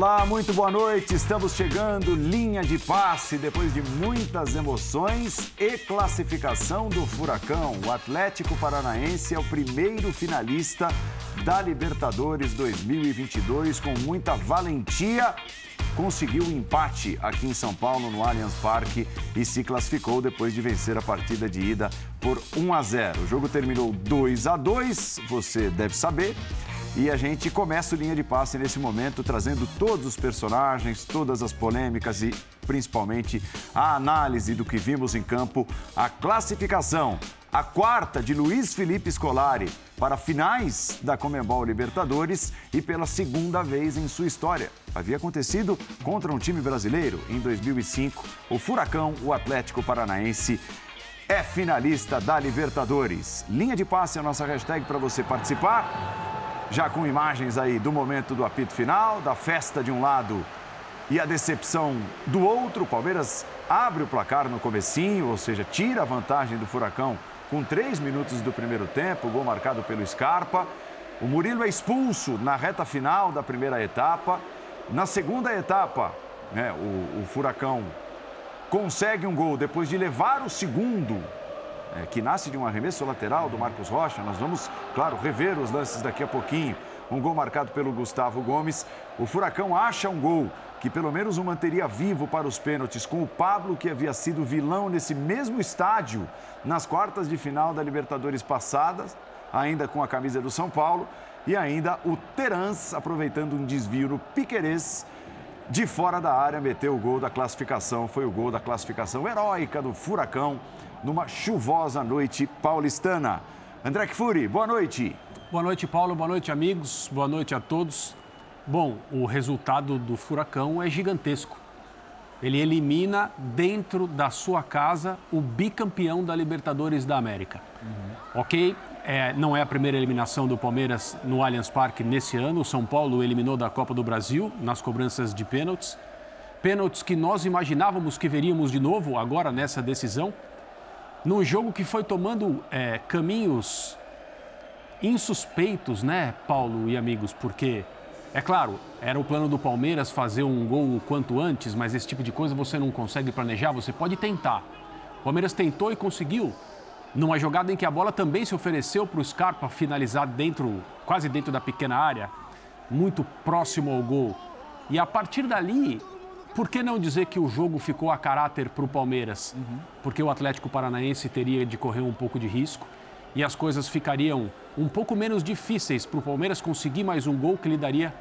Olá, muito boa noite. Estamos chegando, linha de passe, depois de muitas emoções e classificação do Furacão. O Atlético Paranaense é o primeiro finalista da Libertadores 2022 com muita valentia. Conseguiu um empate aqui em São Paulo, no Allianz Parque, e se classificou depois de vencer a partida de ida por 1 a 0. O jogo terminou 2 a 2, você deve saber. E a gente começa o linha de passe nesse momento, trazendo todos os personagens, todas as polêmicas e principalmente a análise do que vimos em campo, a classificação, a quarta de Luiz Felipe Scolari para finais da Comembol Libertadores e pela segunda vez em sua história. Havia acontecido contra um time brasileiro em 2005, o Furacão, o Atlético Paranaense é finalista da Libertadores. Linha de passe é a nossa hashtag para você participar já com imagens aí do momento do apito final, da festa de um lado e a decepção do outro. Palmeiras abre o placar no comecinho, ou seja, tira a vantagem do Furacão com três minutos do primeiro tempo, gol marcado pelo Scarpa. O Murilo é expulso na reta final da primeira etapa. Na segunda etapa, né, o, o Furacão consegue um gol depois de levar o segundo é, que nasce de um arremesso lateral do Marcos Rocha. Nós vamos, claro, rever os lances daqui a pouquinho. Um gol marcado pelo Gustavo Gomes. O Furacão acha um gol que pelo menos o manteria vivo para os pênaltis com o Pablo, que havia sido vilão nesse mesmo estádio nas quartas de final da Libertadores passadas, ainda com a camisa do São Paulo. E ainda o Terans, aproveitando um desvio no Piquerez, de fora da área, meteu o gol da classificação. Foi o gol da classificação heróica do Furacão numa chuvosa noite paulistana. André Kfouri, boa noite. Boa noite, Paulo. Boa noite, amigos. Boa noite a todos. Bom, o resultado do Furacão é gigantesco. Ele elimina dentro da sua casa o bicampeão da Libertadores da América. Uhum. Ok, é, não é a primeira eliminação do Palmeiras no Allianz Parque nesse ano. O São Paulo eliminou da Copa do Brasil nas cobranças de pênaltis. Pênaltis que nós imaginávamos que veríamos de novo agora nessa decisão num jogo que foi tomando é, caminhos insuspeitos, né, Paulo e amigos? Porque, é claro, era o plano do Palmeiras fazer um gol o quanto antes, mas esse tipo de coisa você não consegue planejar, você pode tentar. O Palmeiras tentou e conseguiu, numa jogada em que a bola também se ofereceu para o Scarpa finalizar dentro, quase dentro da pequena área, muito próximo ao gol. E a partir dali, por que não dizer que o jogo ficou a caráter para o Palmeiras? Uhum. Porque o Atlético Paranaense teria de correr um pouco de risco e as coisas ficariam um pouco menos difíceis para o Palmeiras conseguir mais um gol que lhe daria,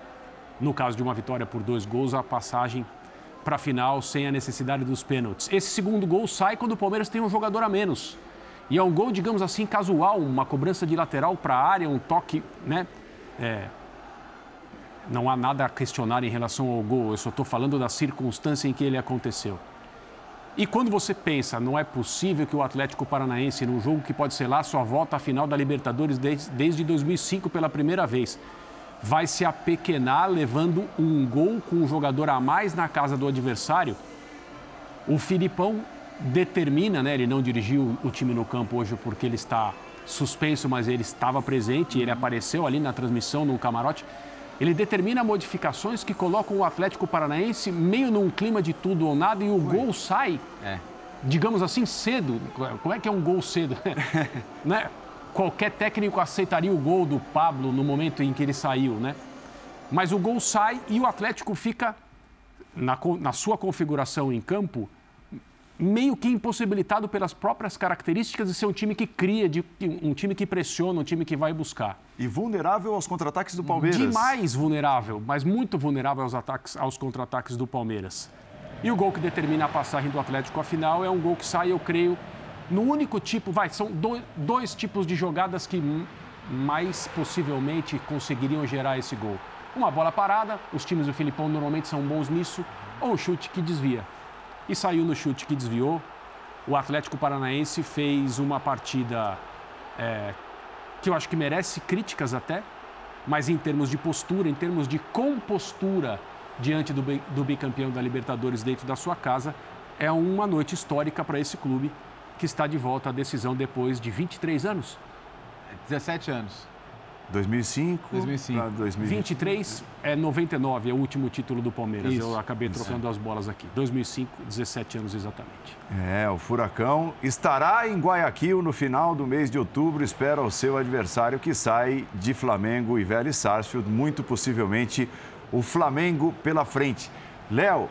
no caso de uma vitória por dois gols, a passagem para a final sem a necessidade dos pênaltis. Esse segundo gol sai quando o Palmeiras tem um jogador a menos. E é um gol, digamos assim, casual, uma cobrança de lateral para a área, um toque, né? É, não há nada a questionar em relação ao gol, eu só estou falando da circunstância em que ele aconteceu. E quando você pensa, não é possível que o Atlético Paranaense, num jogo que pode ser lá sua volta à final da Libertadores desde, desde 2005 pela primeira vez, vai se apequenar levando um gol com um jogador a mais na casa do adversário, o Filipão determina, né? Ele não dirigiu o time no campo hoje porque ele está suspenso, mas ele estava presente, ele apareceu ali na transmissão no camarote ele determina modificações que colocam o Atlético Paranaense meio num clima de tudo ou nada e o Foi. gol sai, é. digamos assim, cedo. Como é que é um gol cedo? né? Qualquer técnico aceitaria o gol do Pablo no momento em que ele saiu, né? Mas o gol sai e o Atlético fica, na, na sua configuração em campo, meio que impossibilitado pelas próprias características de ser um time que cria, de, um time que pressiona, um time que vai buscar. E vulnerável aos contra-ataques do Palmeiras. Demais vulnerável, mas muito vulnerável aos ataques, aos contra-ataques do Palmeiras. E o gol que determina a passagem do Atlético à final é um gol que sai, eu creio, no único tipo, vai, são dois, dois tipos de jogadas que mais possivelmente conseguiriam gerar esse gol. Uma bola parada, os times do Filipão normalmente são bons nisso, ou um chute que desvia e saiu no chute que desviou. O Atlético Paranaense fez uma partida é, que eu acho que merece críticas até, mas em termos de postura, em termos de compostura diante do, do bicampeão da Libertadores dentro da sua casa, é uma noite histórica para esse clube que está de volta à decisão depois de 23 anos. 17 anos. 2005, 2005. para 2023 é 99, é o último título do Palmeiras. Isso. Eu acabei trocando Isso. as bolas aqui. 2005, 17 anos exatamente. É, o Furacão estará em Guayaquil no final do mês de outubro. Espera o seu adversário que sai de Flamengo e Vélez Sarsfield, muito possivelmente o Flamengo pela frente. Léo,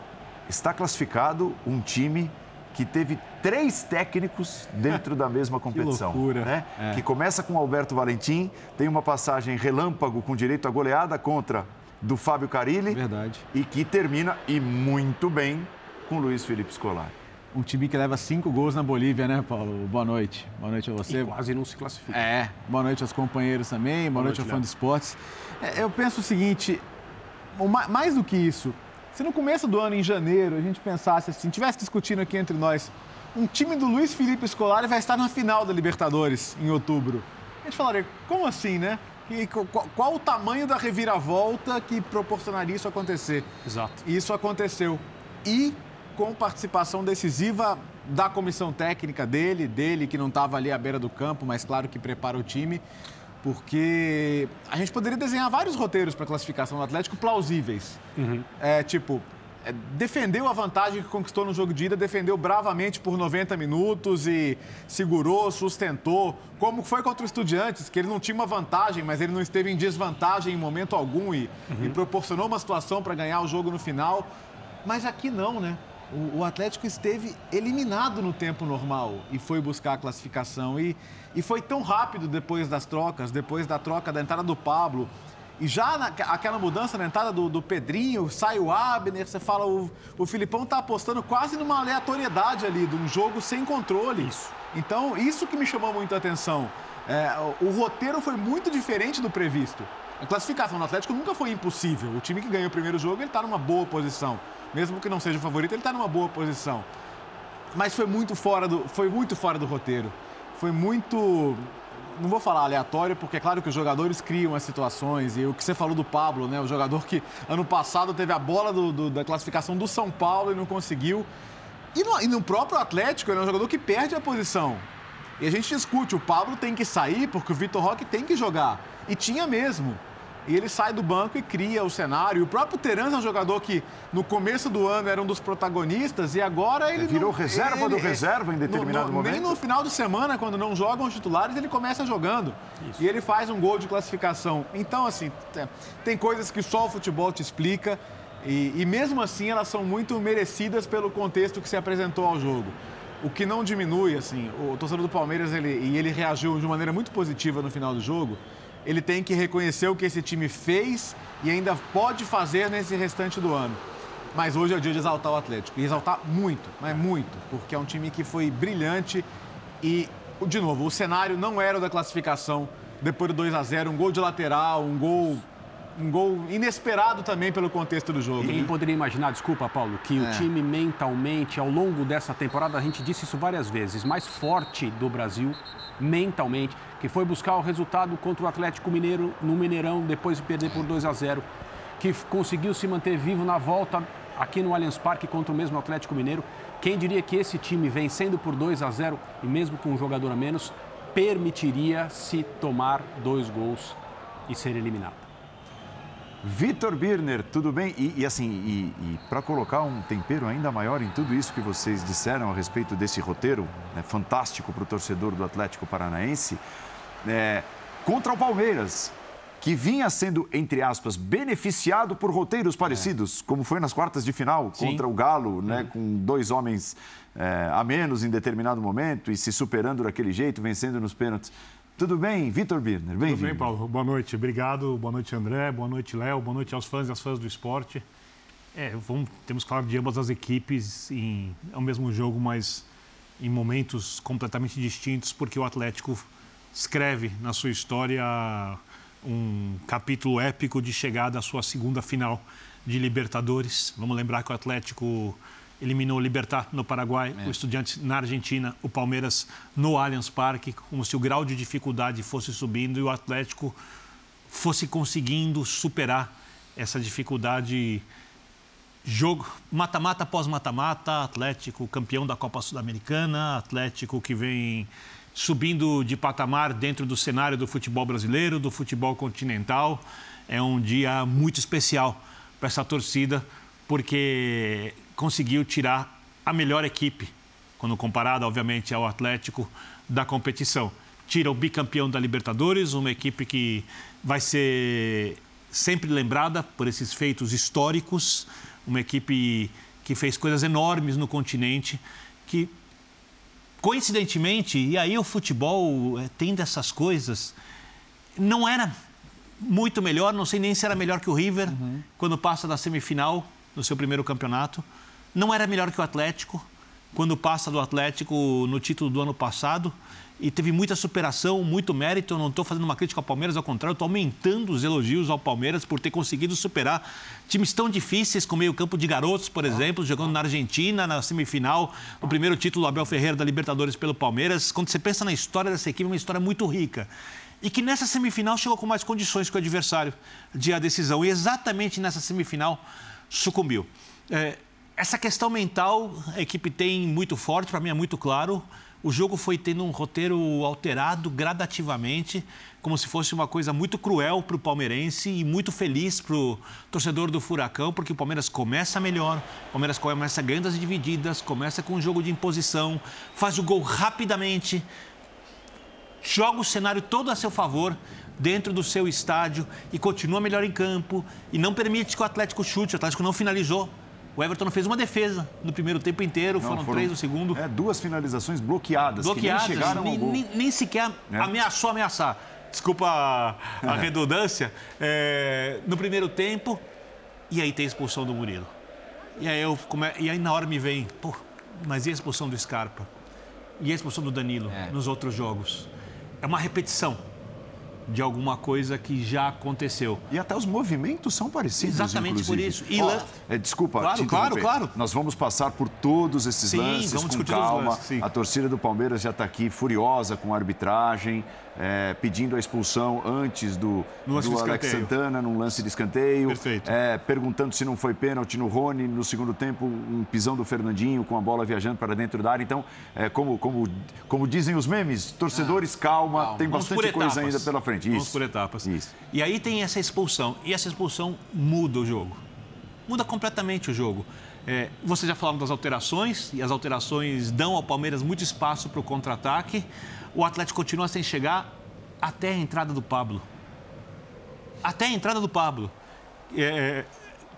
está classificado um time que teve três técnicos dentro da mesma competição. que loucura. Né? É. Que começa com Alberto Valentim, tem uma passagem relâmpago com direito à goleada contra do Fábio Carilli. Verdade. E que termina, e muito bem, com Luiz Felipe Scolari. Um time que leva cinco gols na Bolívia, né, Paulo? Boa noite. Boa noite a você. E quase não se classifica. É. Boa noite aos companheiros também. Boa, Boa noite, noite ao fã de esportes. É, eu penso o seguinte, mais do que isso, se no começo do ano, em janeiro, a gente pensasse assim, tivesse discutindo aqui entre nós, um time do Luiz Felipe Scolari vai estar na final da Libertadores em outubro. A gente falaria, como assim, né? E qual, qual, o tamanho da reviravolta que proporcionaria isso acontecer? Exato. Isso aconteceu. E com participação decisiva da comissão técnica dele, dele que não estava ali à beira do campo, mas claro que prepara o time porque a gente poderia desenhar vários roteiros para classificação do Atlético plausíveis. Uhum. É, tipo, é, defendeu a vantagem que conquistou no jogo de ida, defendeu bravamente por 90 minutos e segurou, sustentou, como foi contra o Estudiantes, que ele não tinha uma vantagem, mas ele não esteve em desvantagem em momento algum e, uhum. e proporcionou uma situação para ganhar o jogo no final. Mas aqui não, né? O, o, Atlético esteve eliminado no tempo normal e foi buscar a classificação. E, e foi tão rápido depois das trocas, depois da troca da entrada do Pablo. E já na, aquela mudança na entrada do, do, Pedrinho, sai o Abner, você fala, o, o Filipão está apostando quase numa aleatoriedade ali, de um jogo sem controle. Isso. Então, isso que me chamou muito a atenção. É, o, o roteiro foi muito diferente do previsto. A classificação do Atlético nunca foi impossível. O time que ganhou o primeiro jogo, ele está numa boa posição mesmo que não seja o favorito, ele está numa boa posição. Mas foi muito fora do, foi muito fora do roteiro. Foi muito não vou falar aleatório, porque é claro que os jogadores criam as situações. E o que você falou do Pablo, né? O jogador que ano passado teve a bola do, do, da classificação do São Paulo e não conseguiu. E no, e no, próprio Atlético, ele é um jogador que perde a posição. E a gente discute, o Pablo tem que sair porque o Vitor Roque tem que jogar. E tinha mesmo e ele sai do banco e cria o cenário. O próprio Terans é um jogador que no começo do ano era um dos protagonistas e agora ele. virou não, reserva ele, do reserva em determinado no, no, momento? Nem no final de semana, quando não jogam os titulares, ele começa jogando. Isso. E ele faz um gol de classificação. Então, assim, tem coisas que só o futebol te explica. E, e mesmo assim, elas são muito merecidas pelo contexto que se apresentou ao jogo. O que não diminui, assim, o torcedor do Palmeiras, ele, e ele reagiu de maneira muito positiva no final do jogo ele tem que reconhecer o que esse time fez e ainda pode fazer nesse restante do ano. Mas hoje é o dia de exaltar o Atlético. E exaltar muito, mas muito, porque é um time que foi brilhante e, de novo, o cenário não era o da classificação depois do 2 a 0 um gol de lateral, um gol um gol inesperado também pelo contexto do jogo. Quem poderia imaginar, desculpa, Paulo, que é. o time mentalmente, ao longo dessa temporada, a gente disse isso várias vezes, mais forte do Brasil mentalmente, que foi buscar o resultado contra o Atlético Mineiro no Mineirão, depois de perder por 2 a 0, que conseguiu se manter vivo na volta aqui no Allianz Parque contra o mesmo Atlético Mineiro. Quem diria que esse time, vencendo por 2 a 0 e mesmo com um jogador a menos, permitiria se tomar dois gols e ser eliminado? Vitor Birner, tudo bem? E, e assim, e, e para colocar um tempero ainda maior em tudo isso que vocês disseram a respeito desse roteiro né, fantástico para o torcedor do Atlético Paranaense, é, contra o Palmeiras, que vinha sendo, entre aspas, beneficiado por roteiros parecidos, é. como foi nas quartas de final Sim. contra o Galo, né, com dois homens é, a menos em determinado momento e se superando daquele jeito, vencendo nos pênaltis. Tudo bem, Vitor Birner? Bem-vindo. Tudo bem, Paulo. Boa noite. Obrigado. Boa noite, André. Boa noite, Léo. Boa noite aos fãs e às fãs do esporte. É, vamos, temos claro de ambas as equipes em, é o mesmo jogo, mas em momentos completamente distintos, porque o Atlético escreve na sua história um capítulo épico de chegada à sua segunda final de Libertadores. Vamos lembrar que o Atlético eliminou o Libertar no Paraguai, é. o Estudiantes na Argentina, o Palmeiras no Allianz Parque, como se o grau de dificuldade fosse subindo e o Atlético fosse conseguindo superar essa dificuldade. Jogo mata-mata após mata-mata, Atlético campeão da Copa Sul-Americana, Atlético que vem subindo de patamar dentro do cenário do futebol brasileiro, do futebol continental. É um dia muito especial para essa torcida, porque conseguiu tirar a melhor equipe, quando comparada, obviamente, ao Atlético, da competição. Tira o bicampeão da Libertadores, uma equipe que vai ser sempre lembrada por esses feitos históricos, uma equipe que fez coisas enormes no continente, que coincidentemente, e aí o futebol é, tem dessas coisas, não era muito melhor, não sei nem se era melhor que o River uhum. quando passa da semifinal no seu primeiro campeonato, não era melhor que o Atlético quando passa do Atlético no título do ano passado e teve muita superação, muito mérito. Eu não estou fazendo uma crítica ao Palmeiras, ao contrário, estou aumentando os elogios ao Palmeiras por ter conseguido superar times tão difíceis como meio-campo de garotos, por exemplo, jogando na Argentina, na semifinal, no primeiro título do Abel Ferreira da Libertadores pelo Palmeiras. Quando você pensa na história dessa equipe, é uma história muito rica. E que nessa semifinal chegou com mais condições que o adversário de a decisão. E exatamente nessa semifinal sucumbiu. É, essa questão mental a equipe tem muito forte, para mim é muito claro o jogo foi tendo um roteiro alterado gradativamente, como se fosse uma coisa muito cruel para o palmeirense e muito feliz para o torcedor do Furacão, porque o Palmeiras começa melhor, o Palmeiras começa ganhando as divididas, começa com um jogo de imposição, faz o gol rapidamente, joga o cenário todo a seu favor dentro do seu estádio e continua melhor em campo e não permite que o Atlético chute, o Atlético não finalizou. O Everton não fez uma defesa no primeiro tempo inteiro, não, foram, foram, três no segundo. É, duas finalizações bloqueadas, bloqueadas que nem chegaram nem, nem, nem sequer é. ameaçou ameaçar. Desculpa a, a redundância. É, no primeiro tempo, e aí tem a expulsão do Murilo. E aí, eu e aí na hora me vem, pô, mas e a expulsão do Scarpa? E a expulsão do Danilo é. nos outros jogos? É uma repetição de alguma coisa que já aconteceu. E até os movimentos são parecidos. Exatamente inclusive. por isso. E oh, é, desculpa, claro, claro, claro. Nós vamos passar por todos esses sim, lances vamos com calma. Lances, a torcida do Palmeiras já está aqui furiosa com a arbitragem é, pedindo a expulsão antes do, do Alex Santana num lance de escanteio. Perfeito. É, perguntando se não foi pênalti no Rony. No segundo tempo, um pisão do Fernandinho com a bola viajando para dentro da área. Então, é, como, como, como dizem os memes, torcedores, ah, calma, calma. tem bastante coisa ainda pela frente. Isso. Vamos por etapas. Isso. E aí tem essa expulsão. E essa expulsão muda o jogo. Muda completamente o jogo. É, você já falou das alterações, e as alterações dão ao Palmeiras muito espaço para o contra-ataque o Atlético continua sem chegar até a entrada do Pablo. Até a entrada do Pablo. É, é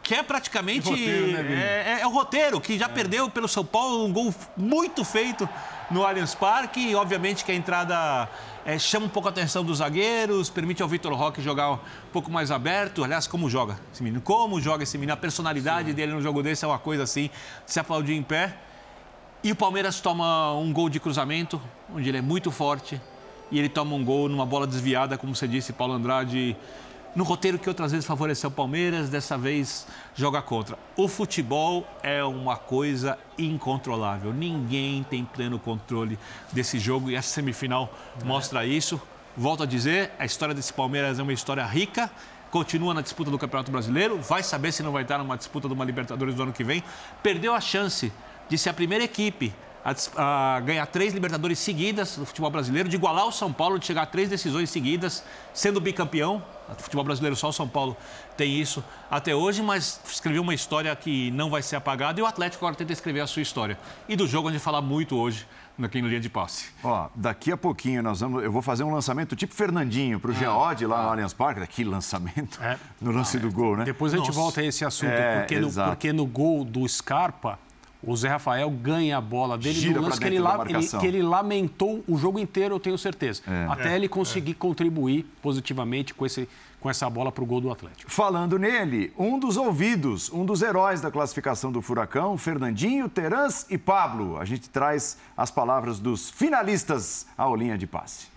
que é praticamente. Roteiro, né, é, é, é, o roteiro, que já é. perdeu pelo São Paulo um gol muito feito no Allianz Parque. Obviamente que a entrada é, chama um pouco a atenção dos zagueiros, permite ao Vitor Roque jogar um pouco mais aberto. Aliás, como joga esse menino? Como joga esse menino? A personalidade Sim. dele no jogo desse é uma coisa assim, se aplaudir em pé. E o Palmeiras toma um gol de cruzamento, onde ele é muito forte, e ele toma um gol numa bola desviada, como você disse, Paulo Andrade, no roteiro que outras vezes favoreceu o Palmeiras, dessa vez joga contra. O futebol é uma coisa incontrolável. Ninguém tem pleno controle desse jogo e essa semifinal mostra isso. Volto a dizer, a história desse Palmeiras é uma história rica, continua na disputa do Campeonato Brasileiro, vai saber se não vai estar numa disputa de uma Libertadores do ano que vem. Perdeu a chance de ser a primeira equipe a, a, ganhar três Libertadores seguidas no futebol brasileiro, de igualar o São Paulo, de chegar a três decisões seguidas, sendo bicampeão. O futebol brasileiro só o São Paulo tem isso até hoje, mas escreveu uma história que não vai ser apagada e o Atlético agora tenta escrever a sua história. E do jogo a gente fala muito hoje aqui no linha de passe. Ó, daqui a pouquinho nós vamos, eu vou fazer um lançamento tipo Fernandinho para o ah, Geode lá ah. no Allianz Parque. Que lançamento é. no lance ah, do gol, né? Depois a gente Nossa. volta a esse assunto, é, porque, no, porque no gol do Scarpa o Zé Rafael ganha a bola dele Gira no lance que ele, ele, que ele, lamentou o jogo inteiro, eu tenho certeza. É. Até é. ele conseguir é. contribuir positivamente com, esse, com essa bola para o gol do Atlético. Falando nele, um dos ouvidos, um dos heróis da classificação do Furacão, Fernandinho, Terãs e Pablo. A gente traz as palavras dos finalistas ao linha de passe.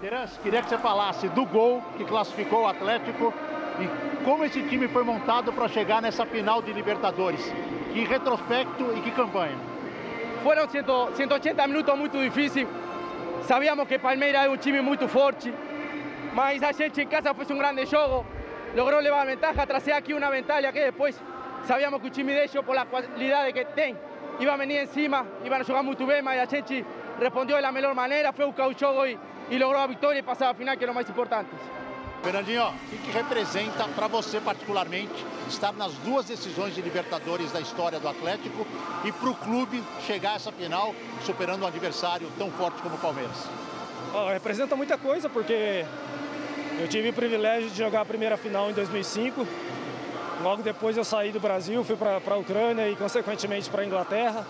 Terãs, queria que você falasse do gol que classificou o Atlético e como esse time foi montado para chegar nessa final de Libertadores. Que retrospecto e que campanha. Foram 180 minutos muito difíceis. Sabíamos que Palmeiras é um time muito forte, mas a gente em casa fez um grande jogo, logrou levar a ventaja, trazer aqui uma vantagem que depois sabíamos que o time deles, por a qualidade que tem, ia venir em cima, iam jogar muito bem, mas a gente respondió de la mejor manera, fue a buscar el juego y, y logró la victoria y pasar a final, que es lo más importante. Fernandinho, o que, representa para você particularmente estar nas duas decisões de Libertadores da história do Atlético e para o clube chegar a essa final superando um adversário tão forte como o Palmeiras? Oh, representa muita coisa porque eu tive o privilégio de jogar a primeira final em 2005. Logo depois eu saí do Brasil, fui para a Ucrânia e consequentemente para a Inglaterra.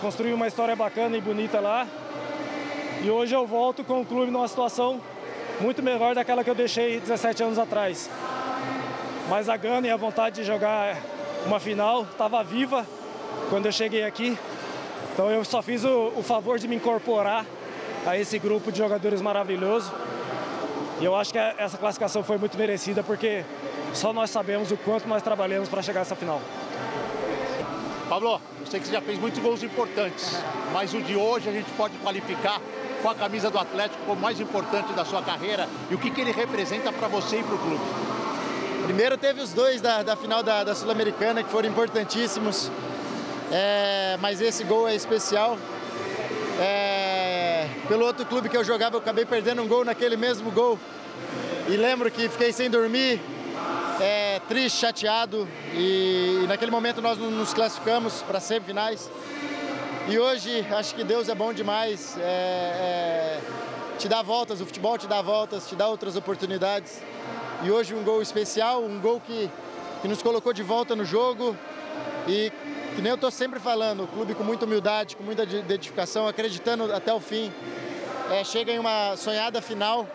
Construí uma história bacana e bonita lá. E hoje eu volto com o clube numa situação muito melhor daquela que eu deixei 17 anos atrás. Mas a gana e a vontade de jogar uma final estava viva quando eu cheguei aqui. Então eu só fiz o, o, favor de me incorporar a esse grupo de jogadores maravilhoso. E eu acho que essa classificação foi muito merecida porque só nós sabemos o quanto nós trabalhamos para chegar a essa final. Pablo, eu sei que você já fez muitos gols importantes, mas o de hoje a gente pode qualificar com a camisa do Atlético como mais importante da sua carreira e o que, que ele representa para você e para o clube? Primeiro teve os dois da, da final da, da Sul-Americana que foram importantíssimos, é, mas esse gol é especial. É, pelo outro clube que eu jogava, eu acabei perdendo um gol naquele mesmo gol. E lembro que fiquei sem dormir, é, triste, chateado. E, e, naquele momento nós nos classificamos para semifinais. E hoje acho que Deus é bom demais. É, é, te dá voltas, o futebol te dá voltas, te dá outras oportunidades. E hoje um gol especial, um gol que, que nos colocou de volta no jogo. E que nem eu estou sempre falando, o clube com muita humildade, com muita dedicação, acreditando até o fim. É, chega em uma sonhada final.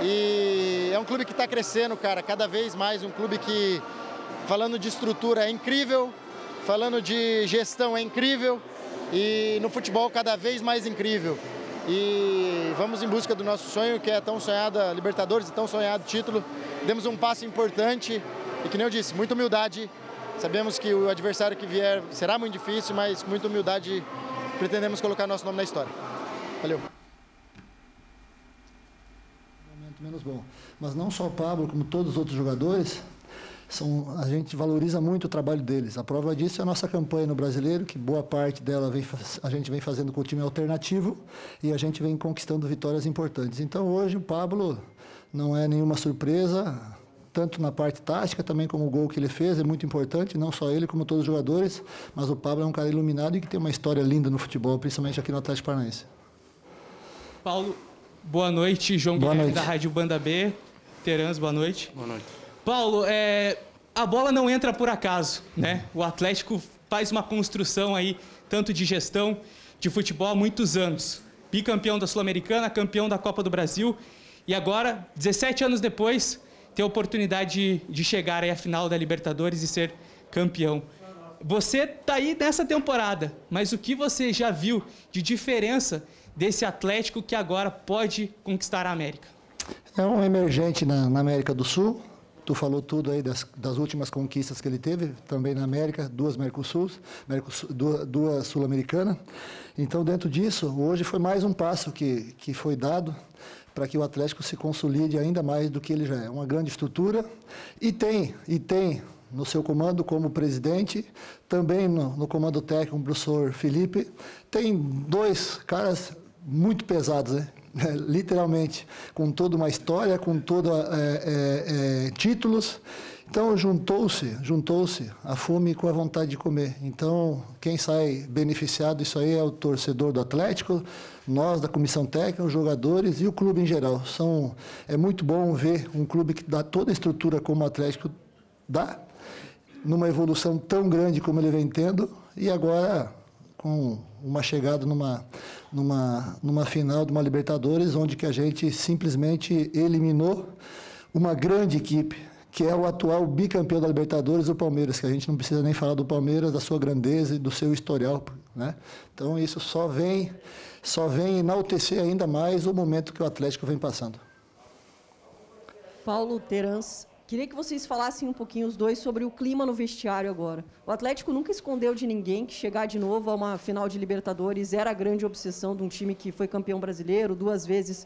E é um clube que está crescendo, cara, cada vez mais. Um clube que, falando de estrutura, é incrível. Falando de gestão, é incrível e no futebol cada vez mais incrível. E vamos em busca do nosso sonho, que é tão sonhada Libertadores e tão sonhado título. Demos um passo importante e, que nem eu disse, muita humildade. Sabemos que o adversário que vier será muito difícil, mas com muita humildade pretendemos colocar nosso nome na história. Valeu. Momento menos bom. Mas não só o Pablo, como todos os outros jogadores, são, a gente valoriza muito o trabalho deles. A prova disso é a nossa campanha no Brasileiro, que boa parte dela vem, a gente vem fazendo com o time alternativo e a gente vem conquistando vitórias importantes. Então hoje o Pablo não é nenhuma surpresa, tanto na parte tática também como o gol que ele fez é muito importante, não só ele como todos os jogadores, mas o Pablo é um cara iluminado e que tem uma história linda no futebol, principalmente aqui no Atlético Paranaense. Paulo, boa noite, João boa Guilherme noite. da Rádio Banda B. Terans, boa noite. Boa noite. Paulo, é, a bola não entra por acaso, né? O Atlético faz uma construção aí, tanto de gestão, de futebol há muitos anos. Bicampeão da Sul-Americana, campeão da Copa do Brasil. E agora, 17 anos depois, ter a oportunidade de, de chegar à final da Libertadores e ser campeão. Você está aí nessa temporada, mas o que você já viu de diferença desse Atlético que agora pode conquistar a América? É um emergente na, na América do Sul, Tu falou tudo aí das, das últimas conquistas que ele teve, também na América, duas Mercosul, Mercosul duas, duas Sul-Americanas. Então, dentro disso, hoje foi mais um passo que, que foi dado para que o Atlético se consolide ainda mais do que ele já é. Uma grande estrutura e tem, e tem no seu comando como presidente, também no, no comando técnico o professor Felipe, tem dois caras muito pesados, né? É, literalmente, com toda uma história, com toda é, é, é, títulos. Então juntou-se, juntou-se a fome com a vontade de comer. Então quem sai beneficiado isso aí é o torcedor do Atlético, nós da comissão técnica, os jogadores e o clube em geral. São é muito bom ver um clube que dá toda a estrutura como o Atlético dá, numa evolução tão grande como ele vem tendo e agora com uma chegada numa, numa, numa final de uma Libertadores, onde que a gente simplesmente eliminou uma grande equipe, que é o atual bicampeão da Libertadores, o Palmeiras, que a gente não precisa nem falar do Palmeiras, da sua grandeza e do seu historial. Né? Então isso só vem, só vem enaltecer ainda mais o momento que o Atlético vem passando. Paulo Terans, Queria que vocês falassem um pouquinho os dois sobre o clima no vestiário agora. O Atlético nunca escondeu de ninguém que chegar de novo a uma final de Libertadores era a grande obsessão de um time que foi campeão brasileiro, duas vezes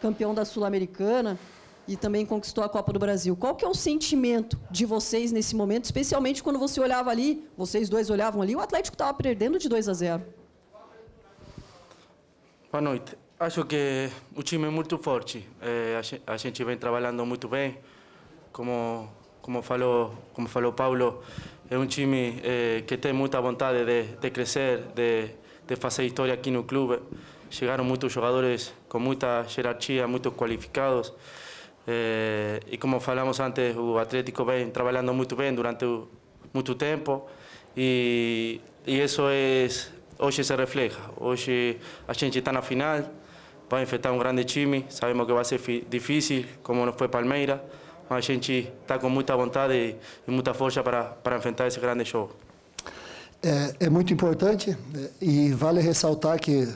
campeão da Sul-Americana e também conquistou a Copa do Brasil. Qual que é o sentimento de vocês nesse momento, especialmente quando você olhava ali, vocês dois olhavam ali, o Atlético estava perdendo de 2 a 0. Boa noite. Acho que o time é muito forte. É, a gente vem trabalhando muito bem. Como como falou como falou Paulo, é um time que tem muita vontade de, de crescer, de, de fazer história aqui no clube. Chegaram muitos jogadores com muita hierarquia, muito qualificados. É, e como falamos antes, o Atlético vem trabalhando muito bem durante muito tempo. E, e isso é, hoje se refleja. Hoje a gente está na final, vai enfrentar um grande time. Sabemos que vai ser difícil, como não foi Palmeiras, mas a gente está com muita vontade e, muita força para, para enfrentar esse grande jogo. É, é muito importante e vale ressaltar que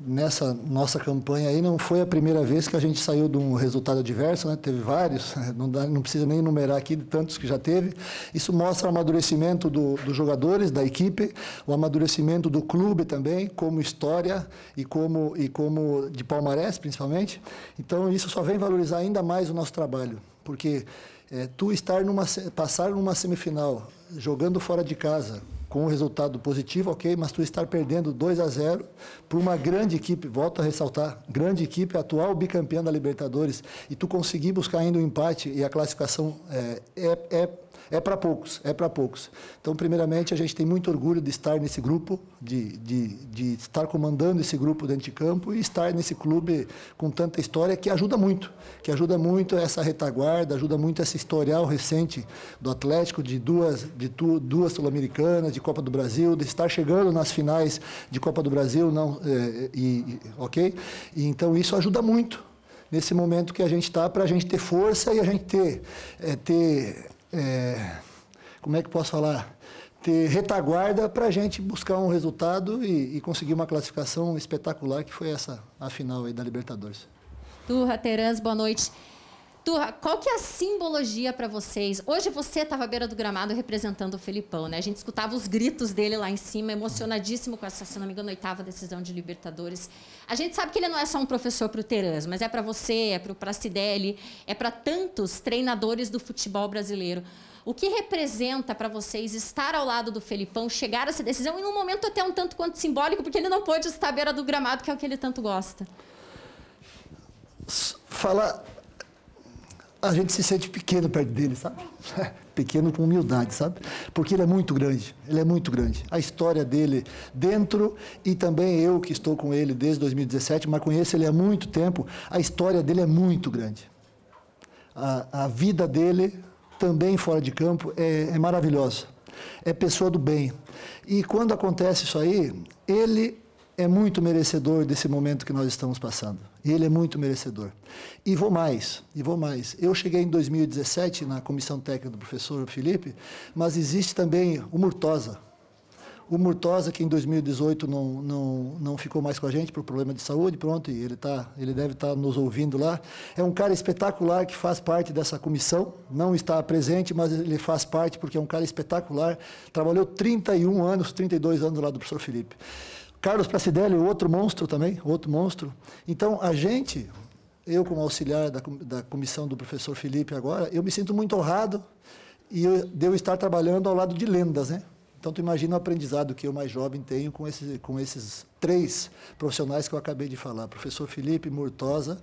nessa nossa campanha aí não foi a primeira vez que a gente saiu de um resultado adverso, né? teve vários, não, dá, não precisa nem enumerar aqui de tantos que já teve. Isso mostra o amadurecimento do, dos jogadores, da equipe, o amadurecimento do clube também, como história e como, e como de palmarés, principalmente. Então, isso só vem valorizar ainda mais o nosso trabalho, porque é, tu estar numa, passar numa semifinal, jogando fora de casa, com um resultado positivo, ok, mas tu estar perdendo 2 a 0 para uma grande equipe, volto a ressaltar, grande equipe, atual bicampeã da Libertadores, e tu conseguir buscar ainda o um empate e a classificação é, é, é é para poucos, é para poucos. Então, primeiramente, a gente tem muito orgulho de estar nesse grupo, de, de, de estar comandando esse grupo dentro de campo e estar nesse clube com tanta história que ajuda muito, que ajuda muito essa retaguarda, ajuda muito esse historial recente do Atlético de duas, de tu, duas sul-americanas, de Copa do Brasil, de estar chegando nas finais de Copa do Brasil, não, é, e, ok? E, então, isso ajuda muito nesse momento que a gente está para a gente ter força e a gente ter, é, ter é, como é que posso falar? Ter retaguarda para a gente buscar um resultado e, e, conseguir uma classificação espetacular, que foi essa, a final da Libertadores. Turra, Terans, boa noite. Turra, qual que é a simbologia para vocês? Hoje você estava à beira do gramado representando o Felipão, né? A gente escutava os gritos dele lá em cima, emocionadíssimo com essa, se não me engano, oitava decisão de Libertadores. A gente sabe que ele não é só um professor para o Terans, mas é para você, é para o Pracidelli, é para tantos treinadores do futebol brasileiro. O que representa para vocês estar ao lado do Felipão, chegar a essa decisão, em um momento até um tanto quanto simbólico, porque ele não pôde estar à beira do gramado, que é o que ele tanto gosta? Falar a gente se sente pequeno perto dele, sabe? pequeno com humildade, sabe? Porque ele é muito grande, ele é muito grande. A história dele dentro e também eu que estou com ele desde 2017, mas conheço ele há muito tempo, a história dele é muito grande. A, a vida dele, também fora de campo, é, é maravilhosa. É pessoa do bem. E quando acontece isso aí, ele é muito merecedor desse momento que nós estamos passando. Ele é muito merecedor. E vou mais, e vou mais. Eu cheguei em 2017 na comissão técnica do professor Felipe, mas existe também o Murtosa. O Murtosa, que em 2018 não, não, não ficou mais com a gente por problema de saúde, pronto, e ele, tá, ele deve estar tá nos ouvindo lá. É um cara espetacular que faz parte dessa comissão, não está presente, mas ele faz parte porque é um cara espetacular. Trabalhou 31 anos, 32 anos lá do professor Felipe. Carlos Pracidelli, outro monstro também, outro monstro. Então, a gente, eu como auxiliar da, da comissão do professor Felipe agora, eu me sinto muito honrado e eu, de eu estar trabalhando ao lado de lendas, né? Então, tu imagina o aprendizado que eu, mais jovem, tenho com, esse, com esses três profissionais que eu acabei de falar. Professor Felipe Murtosa,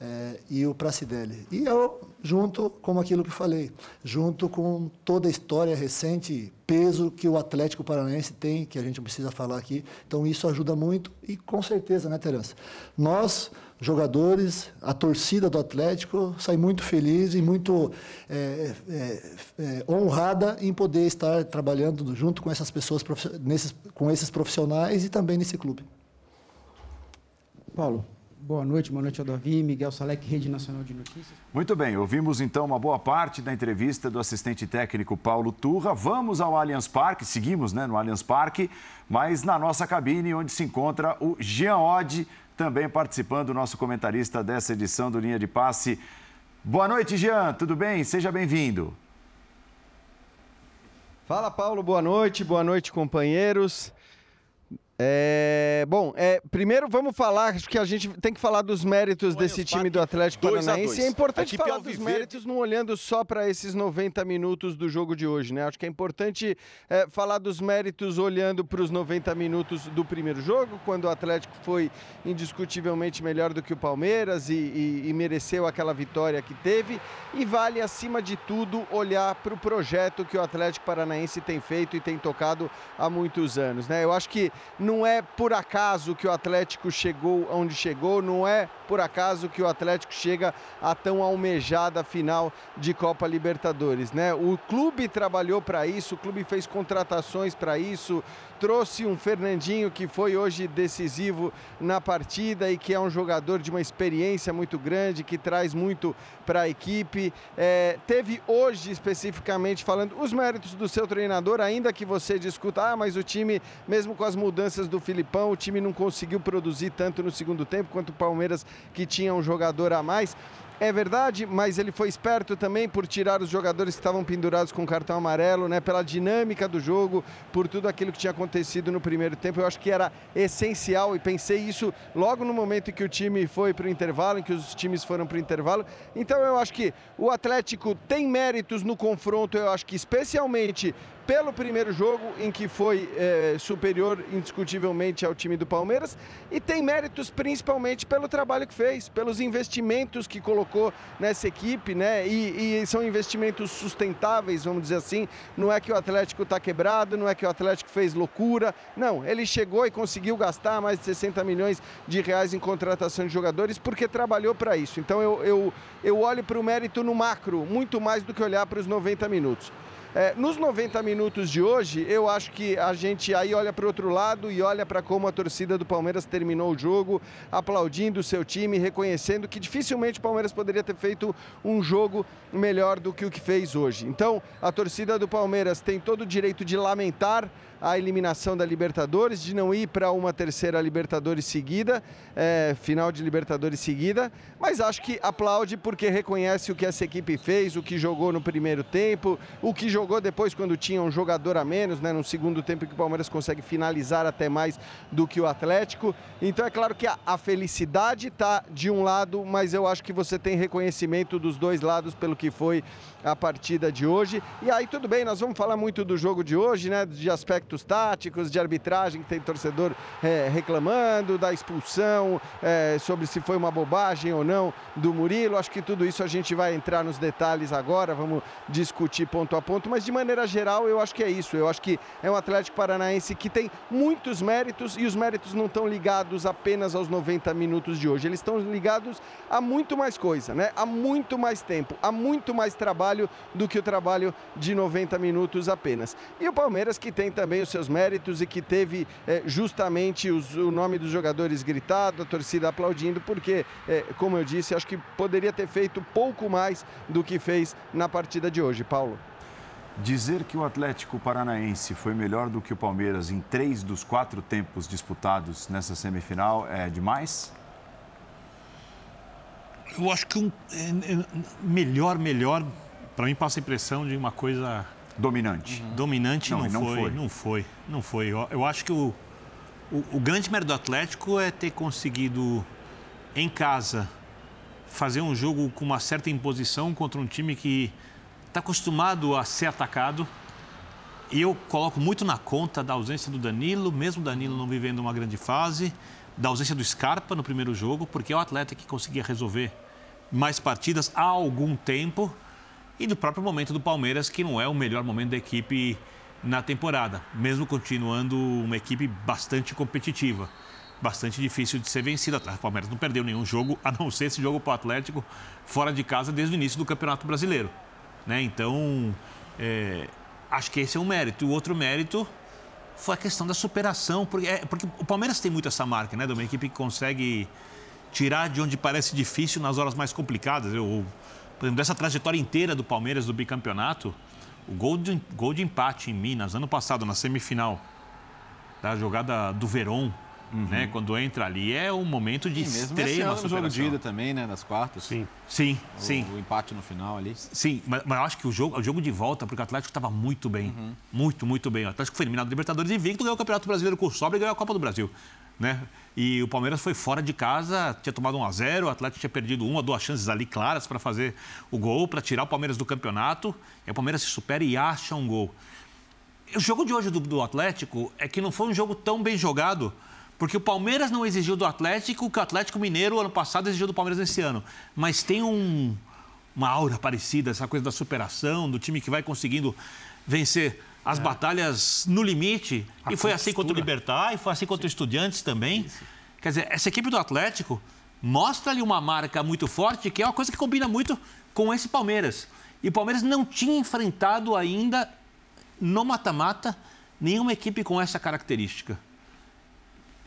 é, e o Pracidelli. E eu, junto com aquilo que falei, junto com toda a história recente, peso que o Atlético Paranaense tem, que a gente precisa falar aqui. Então, isso ajuda muito e, com certeza, né, Terence? Nós, jogadores, a torcida do Atlético, sai muito feliz e muito é, é, é, honrada em poder estar trabalhando junto com essas pessoas, nesses, com esses profissionais e também nesse clube. Paulo, Boa noite, boa noite ao Davi, Miguel Salek, Rede Nacional de Notícias. Muito bem, ouvimos então uma boa parte da entrevista do assistente técnico Paulo Turra. Vamos ao Allianz Parque, seguimos né, no Allianz Parque, mas na nossa cabine, onde se encontra o Jean Oddi, também participando, o nosso comentarista dessa edição do Linha de Passe. Boa noite, Jean, tudo bem? Seja bem-vindo. Fala, Paulo, boa noite, boa noite, companheiros. É, bom, é, primeiro vamos falar, acho que a gente tem que falar dos méritos desse time do Atlético Paranaense. É importante falar dos méritos não olhando só para esses 90 minutos do jogo de hoje, né? Acho que é importante é, falar dos méritos olhando para os 90 minutos do primeiro jogo, quando o Atlético foi indiscutivelmente melhor do que o Palmeiras e, e, e mereceu aquela vitória que teve. E vale, acima de tudo, olhar para o projeto que o Atlético Paranaense tem feito e tem tocado há muitos anos, né? Eu acho que não é por acaso que o Atlético chegou onde chegou, não é por acaso que o Atlético chega a tão almejada final de Copa Libertadores, né? O clube trabalhou para isso, o clube fez contratações para isso, trouxe um Fernandinho que foi hoje decisivo na partida e que é um jogador de uma experiência muito grande, que traz muito para a equipe. É, teve hoje, especificamente falando, os méritos do seu treinador, ainda que você discuta, ah, mas o time, mesmo com as mudanças do Filipão, o time não conseguiu produzir tanto no segundo tempo quanto o Palmeiras, que tinha um jogador a mais. É verdade, mas ele foi esperto também por tirar os jogadores que estavam pendurados com cartão amarelo, né? Pela dinâmica do jogo, por tudo aquilo que tinha acontecido no primeiro tempo. Eu acho que era essencial e pensei isso logo no momento em que o time foi para o intervalo, em que os times foram para o intervalo. Então eu acho que o Atlético tem méritos no confronto, eu acho que especialmente pelo primeiro jogo, em que foi é, superior indiscutivelmente ao time do Palmeiras, e tem méritos principalmente pelo trabalho que fez, pelos investimentos que colocou nessa equipe, né? E, e são investimentos sustentáveis, vamos dizer assim. Não é que o Atlético está quebrado, não é que o Atlético fez loucura. Não, ele chegou e conseguiu gastar mais de 60 milhões de reais em contratação de jogadores porque trabalhou para isso. Então eu, eu, eu olho para o mérito no macro, muito mais do que olhar para os 90 minutos. É, nos 90 minutos de hoje, eu acho que a gente aí olha para o outro lado e olha para como a torcida do Palmeiras terminou o jogo, aplaudindo o seu time, reconhecendo que dificilmente o Palmeiras poderia ter feito um jogo melhor do que o que fez hoje. Então, a torcida do Palmeiras tem todo o direito de lamentar a eliminação da Libertadores, de não ir para uma terceira Libertadores seguida, é, final de Libertadores seguida, mas acho que aplaude porque reconhece o que essa equipe fez, o que jogou no primeiro tempo, o que jogou depois quando tinha um jogador a menos, né, no segundo tempo que o Palmeiras consegue finalizar até mais do que o Atlético. Então é claro que a, a felicidade está de um lado, mas eu acho que você tem reconhecimento dos dois lados pelo que foi a partida de hoje. E aí tudo bem, nós vamos falar muito do jogo de hoje, né, de aspectos táticos, de arbitragem que tem torcedor é, reclamando, da expulsão, é, sobre se foi uma bobagem ou não do Murilo. Acho que tudo isso a gente vai entrar nos detalhes agora, vamos discutir ponto a ponto, mas de maneira geral eu acho que é isso. Eu acho que é um Atlético Paranaense que tem muitos méritos e os méritos não estão ligados apenas aos 90 minutos de hoje, eles estão ligados a muito mais coisa, né? Há muito mais tempo, há muito mais trabalho do que o trabalho de 90 minutos apenas. E o Palmeiras que tem também os seus méritos e que teve é, justamente os, o nome dos jogadores gritado, a torcida aplaudindo, porque, é, como eu disse, acho que poderia ter feito pouco mais do que fez na partida de hoje. Paulo. Dizer que o Atlético Paranaense foi melhor do que o Palmeiras em três dos quatro tempos disputados nessa semifinal é demais? Eu acho que um, é, é, melhor, melhor, para mim passa a impressão de uma coisa Dominante. Uhum. Dominante não, não, não foi, foi, Não foi. Não foi. Eu, eu acho que o, o, o, grande mérito do Atlético é ter conseguido, em casa, fazer um jogo com uma certa imposição contra um time que está acostumado a ser atacado. E eu coloco muito na conta da ausência do Danilo, mesmo o Danilo não vivendo uma grande fase, da ausência do Scarpa no primeiro jogo, porque é o atleta que conseguia resolver mais partidas há algum tempo e do próprio momento do Palmeiras, que não é o melhor momento da equipe na temporada, mesmo continuando uma equipe bastante competitiva, bastante difícil de ser vencida. O Palmeiras não perdeu nenhum jogo, a não ser esse jogo para o Atlético fora de casa desde o início do Campeonato Brasileiro. Né? Então, é, acho que esse é um mérito. O outro mérito foi a questão da superação, porque, é, porque o Palmeiras tem muito essa marca, né? De uma equipe que consegue tirar de onde parece difícil nas horas mais complicadas. Eu, por exemplo, dessa trajetória inteira do Palmeiras do bicampeonato, o gol de, gol de empate em Minas, ano passado, na semifinal, da jogada do Verón, Uhum. Né? Quando entra ali é um momento de Sim, extrema superação. jogo de ida também, né? Nas quartas. Sim, sim, o, sim. O empate no final ali. Sim, mas, mas eu acho que o jogo, o jogo de volta, porque o Atlético estava muito bem. Uhum. Muito, muito bem. O Atlético foi eliminado do Libertadores e Victor ganhou o Campeonato Brasileiro com o Sobra e ganhou a Copa do Brasil. Né? E o Palmeiras foi fora de casa, tinha tomado 1 a 0 o Atlético tinha perdido uma, duas chances ali claras para fazer o gol, para tirar o Palmeiras do campeonato. E o Palmeiras se supera e acha um gol. O jogo de hoje do, do Atlético é que não foi um jogo tão bem jogado, porque o Palmeiras não exigiu do Atlético o que o Atlético Mineiro ano passado exigiu do Palmeiras nesse ano. Mas tem um, uma aura parecida, essa coisa da superação, do time que vai conseguindo vencer as é. batalhas no limite. A e foi assim contra o Libertar, e foi assim contra o Estudiantes também. Isso. Quer dizer, essa equipe do Atlético mostra ali uma marca muito forte, que é uma coisa que combina muito com esse Palmeiras. E o Palmeiras não tinha enfrentado ainda no mata-mata nenhuma equipe com essa característica.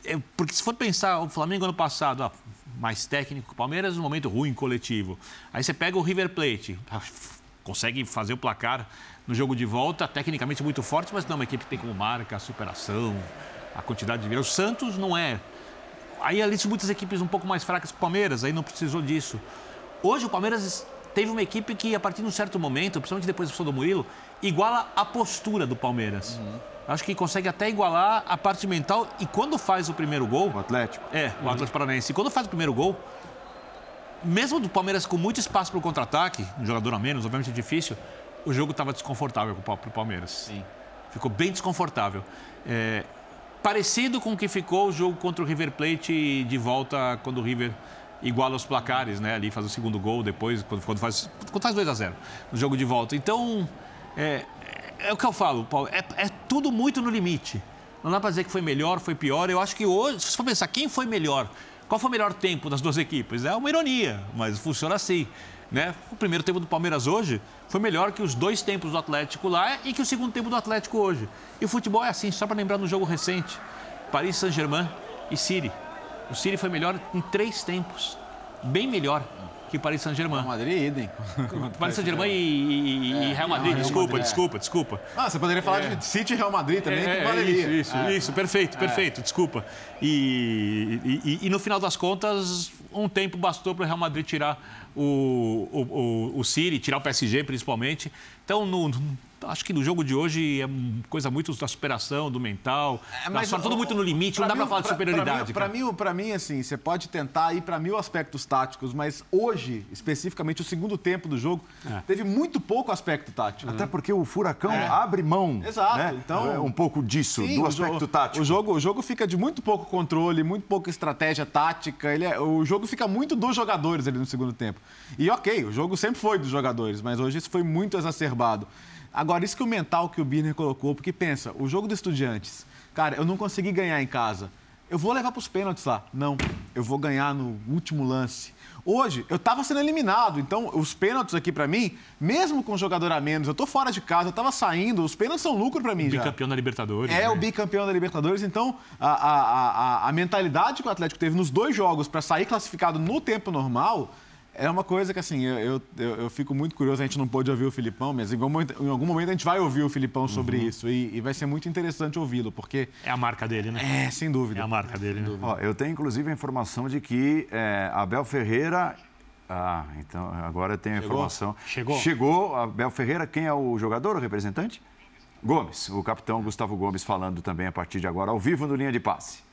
É, porque se for pensar, o Flamengo ano passado, ó, mais técnico, o Palmeiras um momento ruim coletivo. Aí você pega o River Plate, consegue fazer o placar no jogo de volta, tecnicamente muito forte, mas não, uma equipe que tem como marca a superação, a quantidade de vidas. O Santos não é. Aí ali tinha muitas equipes um pouco mais fracas que o Palmeiras, aí não precisou disso. Hoje o Palmeiras teve uma equipe que, a partir de um certo momento, principalmente depois do do Murilo, iguala a postura do Palmeiras. Uhum. Acho que consegue até igualar a parte mental. E quando faz o primeiro gol. O Atlético? É, o Atlético Paranaense. E quando faz o primeiro gol, mesmo do Palmeiras com muito espaço para o contra-ataque, um jogador a menos, obviamente é difícil, o jogo estava desconfortável para o Palmeiras. Sim. Ficou bem desconfortável. É, parecido com o que ficou o jogo contra o River Plate de volta quando o River iguala os placares, né? Ali faz o segundo gol depois, quando, quando faz, quando faz 2 a 0 no jogo de volta. Então, é, é, é o que eu falo, Paulo, é, é tudo muito no limite. Não dá para dizer que foi melhor, foi pior. Eu acho que hoje, se for pensar quem foi melhor, qual foi o melhor tempo das duas equipes? É uma ironia, mas funciona assim. Né? O primeiro tempo do Palmeiras hoje foi melhor que os dois tempos do Atlético lá e que o segundo tempo do Atlético hoje. E o futebol é assim, só para lembrar no jogo recente: Paris Saint-Germain e City. O City foi melhor em três tempos, bem melhor que Paris Saint-Germain. Real Madrid, idem. Paris Saint-Germain e, e, é, Real Madrid, Real desculpa, Madrid, desculpa, desculpa. Ah, você poderia falar é. de City e Real Madrid também, é, que valeria. Isso, isso, é. isso, perfeito, perfeito, desculpa. E, e, e, no final das contas, um tempo bastou para o Real Madrid tirar o, o, o, o City, tirar o PSG principalmente. Então, no, acho que no jogo de hoje é coisa muito da superação, do mental. É, mas tudo muito no limite, não dá para falar de superioridade. Para mim, para mim, assim, você pode tentar ir para mil aspectos táticos, mas hoje, especificamente, o segundo tempo do jogo, é. teve muito pouco aspecto tático. Até porque o Furacão é. abre mão. Exato. Né? Então, é um pouco disso, sim, do aspecto jogo, tático. O jogo, o jogo fica de muito pouco controle, muito pouca estratégia tática. Ele é, o jogo fica muito dos jogadores ali no segundo tempo. E ok, o jogo sempre foi dos jogadores, mas hoje isso foi muito exacerbado. Agora, isso que o mental que o Birner colocou, porque pensa, o jogo do Estudiantes, cara, eu não consegui ganhar em casa. Eu vou levar para os pênaltis lá. Não, eu vou ganhar no último lance. Hoje, eu estava sendo eliminado, então os pênaltis aqui para mim, mesmo com um jogador a menos, eu estou fora de casa, eu estava saindo, os pênaltis são lucro para mim o já. Bicampeão da Libertadores. É, né? o bicampeão da Libertadores, então a, a, a, a mentalidade que o Atlético teve nos dois jogos para sair classificado no tempo normal é uma coisa que, assim, eu, eu, eu, fico muito curioso. A gente não pôde ouvir o Filipão, mas em algum momento, em algum momento a gente vai ouvir o Filipão sobre uhum. isso. E, e, vai ser muito interessante ouvi-lo, porque. É a marca dele, né? É, sem dúvida. É a marca dele, né? Ó, eu tenho, inclusive, a informação de que é, Abel Ferreira. Ah, então agora eu tenho a informação. Chegou? Chegou. Abel Ferreira, quem é o jogador, o representante? Gomes, o capitão Gustavo Gomes falando também a partir de agora, ao vivo no Linha de Passe.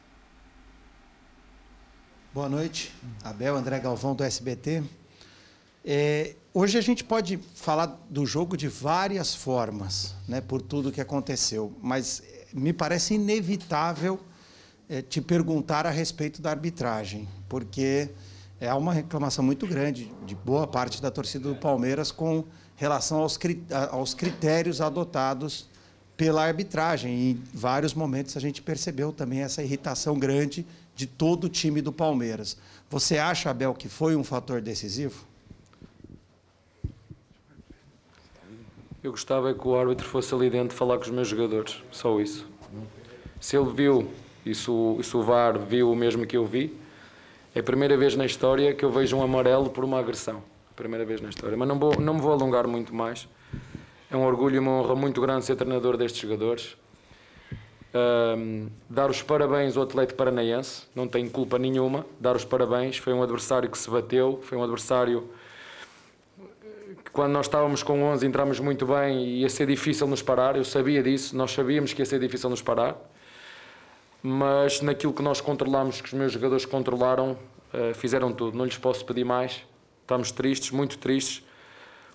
Boa noite, Abel André Galvão do SBT. É, hoje a gente pode falar do jogo de várias formas, né, por tudo que aconteceu, mas me parece inevitável é, te perguntar a respeito da arbitragem, porque é uma reclamação muito grande de boa parte da torcida do Palmeiras com relação aos, aos critérios adotados pela arbitragem. E em vários momentos a gente percebeu também essa irritação grande de todo o time do Palmeiras. Você acha, Abel, que foi um fator decisivo? Eu gostava que o árbitro fosse ali dentro falar com os meus jogadores, só isso. Se ele viu, e se o, se o VAR viu o mesmo que eu vi, é a primeira vez na história que eu vejo um amarelo por uma agressão. Primeira vez na história. Mas não, vou, não me vou alongar muito mais. É um orgulho e uma honra muito grande ser treinador destes jogadores. Um, dar os parabéns ao Atlético Paranaense, não tem culpa nenhuma. Dar os parabéns, foi um adversário que se bateu, foi um adversário que, quando nós estávamos com 11, entramos muito bem e ia ser difícil nos parar. Eu sabia disso, nós sabíamos que ia ser difícil nos parar, mas naquilo que nós controlamos, que os meus jogadores controlaram, uh, fizeram tudo. Não lhes posso pedir mais. Estamos tristes, muito tristes,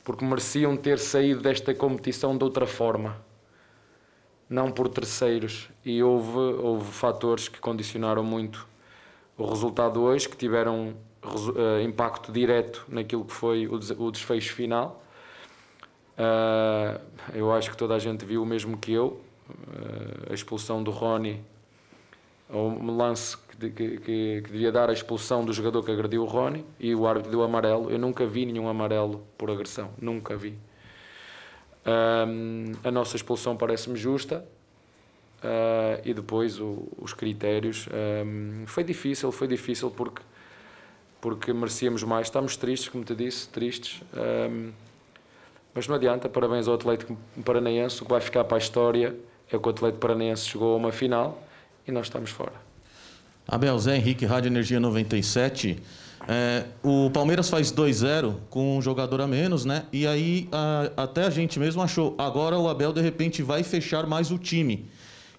porque mereciam ter saído desta competição de outra forma não por terceiros. E houve, houve fatores que condicionaram muito o resultado hoje, que tiveram uh, impacto direto naquilo que foi o, des o desfecho final. Uh, eu acho que toda a gente viu o mesmo que eu. Uh, a expulsão do Rony, o lance que, que, que, que, devia dar a expulsão do jogador que agrediu o Rony e o árbitro deu amarelo. Eu nunca vi nenhum amarelo por agressão, nunca vi. Um, a nossa expulsão parece-me justa uh, e depois o, os critérios. Um, foi difícil, foi difícil porque, porque merecíamos mais. Estamos tristes, como te disse, tristes. Um, mas não adianta, parabéns ao Atlético Paranaense. O que vai ficar para a história é que o Atlético Paranaense chegou a uma final e nós estamos fora. Abel Zé Henrique, Rádio Energia 97. É, o Palmeiras faz 2-0 com um jogador a menos, né? E aí a, até a gente mesmo achou, agora o Abel de repente vai fechar mais o time.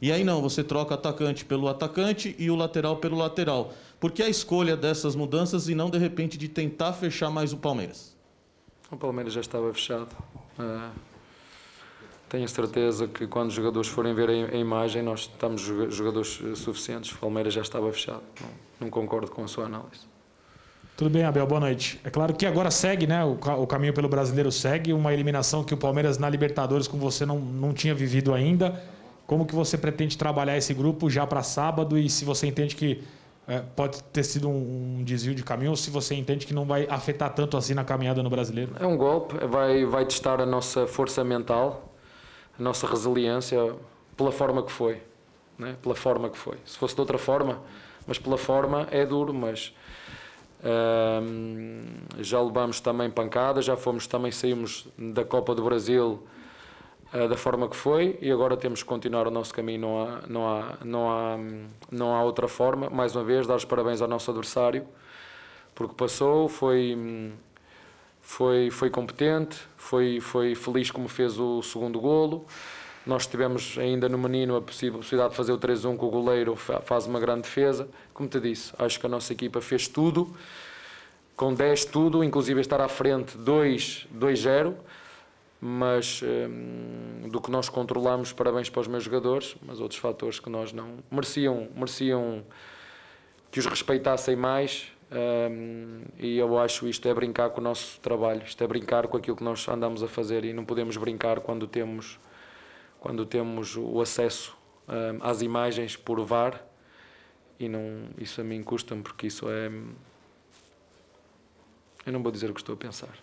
E aí não, você troca atacante pelo atacante e o lateral pelo lateral. Por que a escolha dessas mudanças e não de repente de tentar fechar mais o Palmeiras? O Palmeiras já estava fechado. É, tenho certeza que quando os jogadores forem ver a imagem, nós estamos jogadores suficientes. O Palmeiras já estava fechado. Não, não concordo com a sua análise. Tudo bem, Abel, boa noite. É claro que agora segue, né? O, caminho pelo brasileiro segue, uma eliminação que o Palmeiras na Libertadores com você não, não tinha vivido ainda. Como que você pretende trabalhar esse grupo já para sábado e se você entende que é, pode ter sido um, um, desvio de caminho ou se você entende que não vai afetar tanto assim na caminhada no brasileiro? É um golpe, vai, vai testar a nossa força mental, a nossa resiliência pela forma que foi. Né? Pela forma que foi. Se fosse de outra forma, mas pela forma é duro, mas já levamos também pancadas, já fomos também saímos da Copa do Brasil uh, da forma que foi e agora temos que continuar o nosso caminho, não há, não há, não há, não há outra forma. Mais uma vez, dar os parabéns ao nosso adversário, porque passou, foi, foi, foi competente, foi, foi feliz como fez o segundo golo. Nós tivemos ainda no Menino a possibilidade de fazer o 3-1 com o goleiro, faz uma grande defesa. Como te disse, acho que a nossa equipa fez tudo, com 10 tudo, inclusive estar à frente 2-0, mas hum, do que nós controlamos, parabéns para os meus jogadores, mas outros fatores que nós não mereciam, mereciam que os respeitassem mais. Um, e eu acho isto é brincar com o nosso trabalho, isto é brincar com aquilo que nós andamos a fazer e não podemos brincar quando temos quando temos o acesso um, às imagens por VAR e não, isso a mim custa-me porque isso é. Eu não vou dizer o que estou a pensar.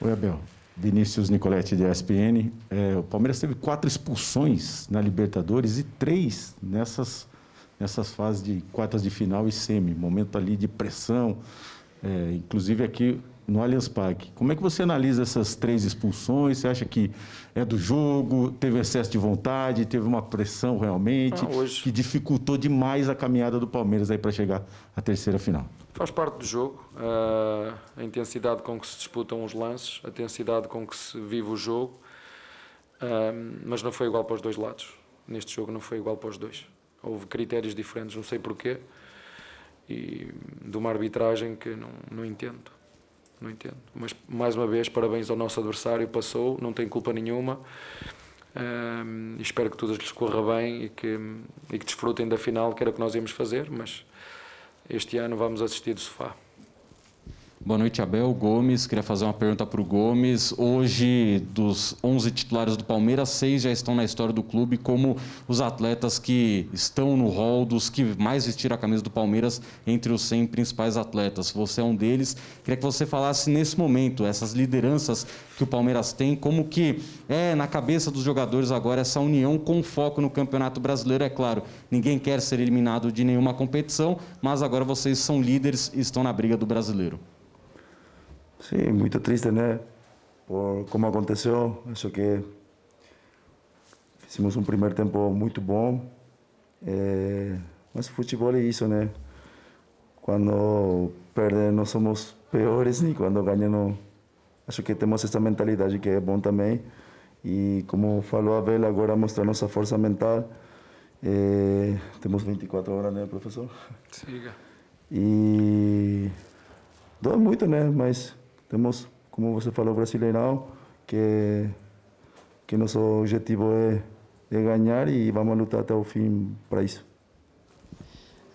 Oi, Abel. Vinícius Nicoletti, de ESPN. É, o Palmeiras teve quatro expulsões na Libertadores e três nessas, nessas fases de quartas de final e semi. Momento ali de pressão. É, inclusive aqui no Allianz Parque. Como é que você analisa essas três expulsões? Você acha que é do jogo, teve excesso de vontade, teve uma pressão realmente, ah, hoje... que dificultou demais a caminhada do Palmeiras aí para chegar à terceira final? Faz parte do jogo, uh, a intensidade com que se disputam os lances, a intensidade com que se vive o jogo, uh, mas não foi igual para os dois lados. Neste jogo não foi igual para os dois. Houve critérios diferentes, não sei porquê, e de uma arbitragem que não, não entendo não entendo. Mas, mais uma vez, parabéns ao nosso adversário, passou, não tem culpa nenhuma. Um, espero que tudo lhes corra bem e que, e que desfrutem da final, que era o que nós íamos fazer, mas este ano vamos assistir do sofá. Boa noite, Abel. Gomes, queria fazer uma pergunta para o Gomes. Hoje, dos 11 titulares do Palmeiras, seis já estão na história do clube como os atletas que estão no hall dos que mais vestiram a camisa do Palmeiras entre os 100 principais atletas. Você é um deles. Queria que você falasse nesse momento, essas lideranças que o Palmeiras tem, como que é na cabeça dos jogadores agora essa união com foco no Campeonato Brasileiro. É claro, ninguém quer ser eliminado de nenhuma competição, mas agora vocês são líderes e estão na briga do Brasileiro. Sí, muy triste, ¿no? Por cómo aconteció, eso que Fizemos um primeiro tempo muito bom. É, mas futebol é isso, né? Quando perde não somos piores e quando ganha não... Acho que temos essa mentalidade que é bom também. E como falou a Bela, agora mostrar nossa força mental. É, temos 24 horas, né, professor? Siga. E dói muito, né? Mas temos, como você falou, Brasileirão, que, que nosso objetivo é, é ganhar e vamos lutar até o fim para isso.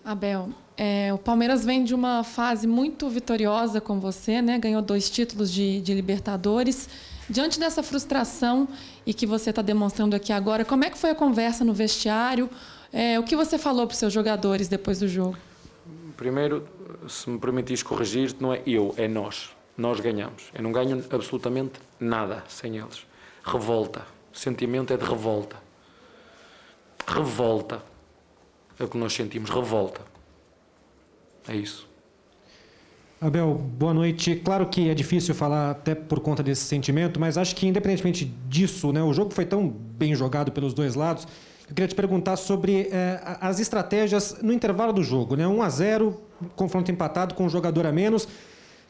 Abel, é, o Palmeiras vem de uma fase muito vitoriosa com você, né? ganhou dois títulos de, de Libertadores. Diante dessa frustração e que você está demonstrando aqui agora, como é que foi a conversa no vestiário? É, o que você falou para os seus jogadores depois do jogo? Primeiro, se me permitires corrigir, não é eu, é nós. Nós ganhamos. Eu não ganho absolutamente nada sem eles. Revolta. O sentimento é de revolta. Revolta. É o que nós sentimos, revolta. É isso. Abel, boa noite. Claro que é difícil falar até por conta desse sentimento, mas acho que independentemente disso, né, o jogo foi tão bem jogado pelos dois lados. Eu queria te perguntar sobre eh, as estratégias no intervalo do jogo, né? 1 a 0, confronto empatado com um jogador a menos.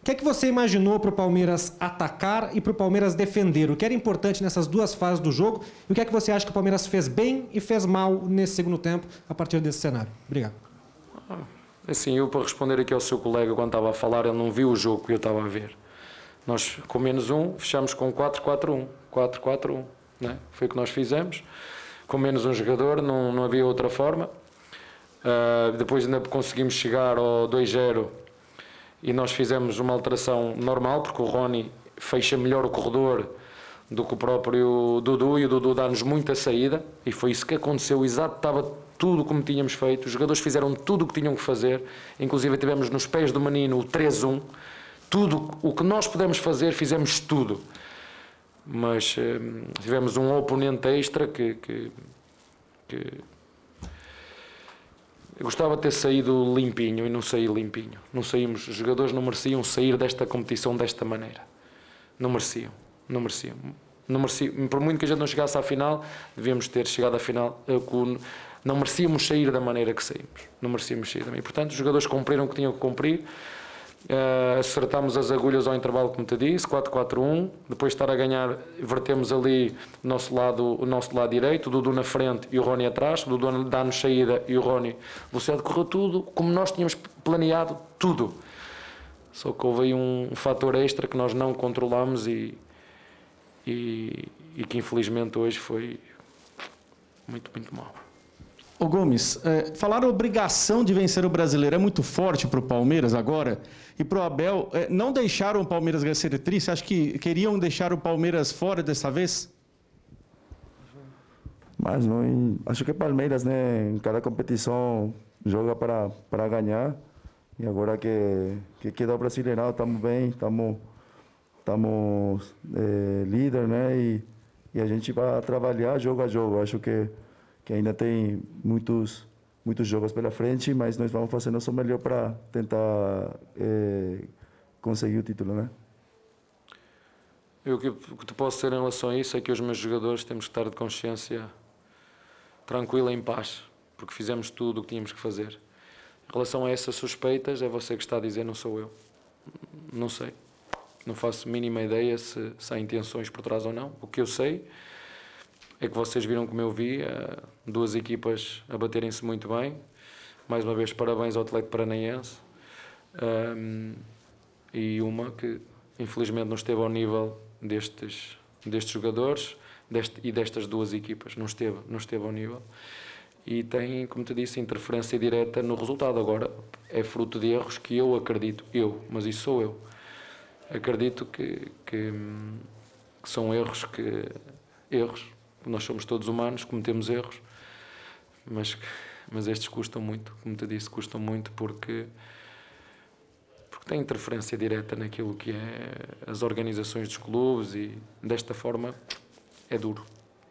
O que é que você imaginou para o Palmeiras atacar e para o Palmeiras defender? O que era importante nessas duas fases do jogo? E o que é que você acha que o Palmeiras fez bem e fez mal nesse segundo tempo a partir desse cenário? Obrigado. Assim, eu para responder aqui ao seu colega quando estava a falar, ele não viu o jogo que eu estava a ver. Nós, com menos um, fechamos com 4-4-1. 4-4-1. Né? Foi o que nós fizemos. Com menos um jogador, não, não havia outra forma. Uh, depois ainda conseguimos chegar ao 2-0 e nós fizemos uma alteração normal, porque o Rony fecha melhor o corredor do que o próprio Dudu e o Dudu dá-nos muita saída e foi isso que aconteceu, exato, estava tudo como tínhamos feito, os jogadores fizeram tudo o que tinham que fazer, inclusive tivemos nos pés do menino o 3-1, tudo o que nós pudemos fazer, fizemos tudo. Mas eh, tivemos um oponente extra que, que, que eu gostava de ter saído limpinho e não saí limpinho. Não saímos, os jogadores não mereciam sair desta competição desta maneira. Não mereciam, não mereciam. Não mereciam. Por muito que a gente não chegasse à final, devíamos ter chegado à final eh, não merecíamos sair da maneira que saímos. Não merecíamos sair também. Portanto, os jogadores cumpriram o que tinham que cumprir. Uh, acertámos as agulhas ao intervalo, como te disse, 4-4-1. Depois de estar a ganhar, vertemos ali o nosso lado, o nosso lado direito, o Dudu na frente e o Rony atrás. O Dudu dá-nos saída e o Rony velocidade. Correu tudo como nós tínhamos planeado, tudo. Só que houve aí um, fator extra que nós não controlamos e, e, e que infelizmente hoje foi muito, muito mal. Ô Gomes, é, falar obrigação de vencer o brasileiro é muito forte para o Palmeiras agora. E para o Abel, é, não deixaram o Palmeiras vencer tri? Você acha que queriam deixar o Palmeiras fora dessa vez? Mas não, acho que o Palmeiras, né, em cada competição joga para, para ganhar. E agora que, que queda o Brasileirão, estamos bem, estamos, estamos é, líder, né? E, e a gente vai trabalhar jogo a jogo. Acho que que ainda tem muitos muitos jogos pela frente, mas nós vamos fazer nosso melhor para tentar é, conseguir o título, né? Eu, o que te posso dizer em relação a isso é que os meus jogadores temos que estar de consciência tranquila, em paz, porque fizemos tudo o que tínhamos que fazer. Em relação a essas suspeitas, é você que está a dizer, não sou eu. Não sei. Não faço mínima ideia se, se há intenções por trás ou não. O que eu sei é que vocês viram como eu vi, eh, duas equipas a baterem-se muito bem. Mais uma vez, parabéns ao Atlético Paranaense. Um, e uma que, infelizmente, não esteve ao nível destes, destes jogadores deste, e destas duas equipas. Não esteve, não esteve ao nível. E tem, como te disse, interferência direta no resultado. Agora, é fruto de erros que eu acredito, eu, mas isso sou eu. Acredito que, que, que são erros que. erros nós somos todos humanos, cometemos erros, mas, mas estes custam muito, como te disse, custam muito porque, porque têm interferência direta naquilo que é as organizações dos clubes e desta forma é duro.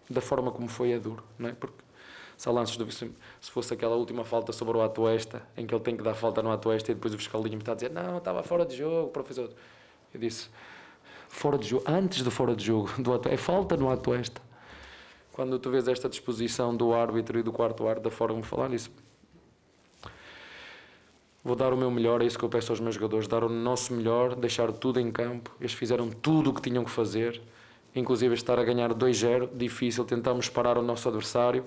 Da forma como foi, é duro, não é? Porque se lances do, se fosse aquela última falta sobre o Atuesta, em que ele tem que dar falta no Atuesta e depois o fiscalinho me está a dizer não, estava fora de jogo, professor. Eu disse, fora de jogo, antes do fora de jogo, do é falta no Atuesta quando tu vês esta disposição do árbitro e do quarto árbitro, da forma de falar nisso, vou dar o meu melhor, é isso que eu peço aos meus jogadores, dar o nosso melhor, deixar tudo em campo. Eles fizeram tudo o que tinham que fazer, inclusive estar a ganhar 2-0, difícil, tentamos parar o nosso adversário.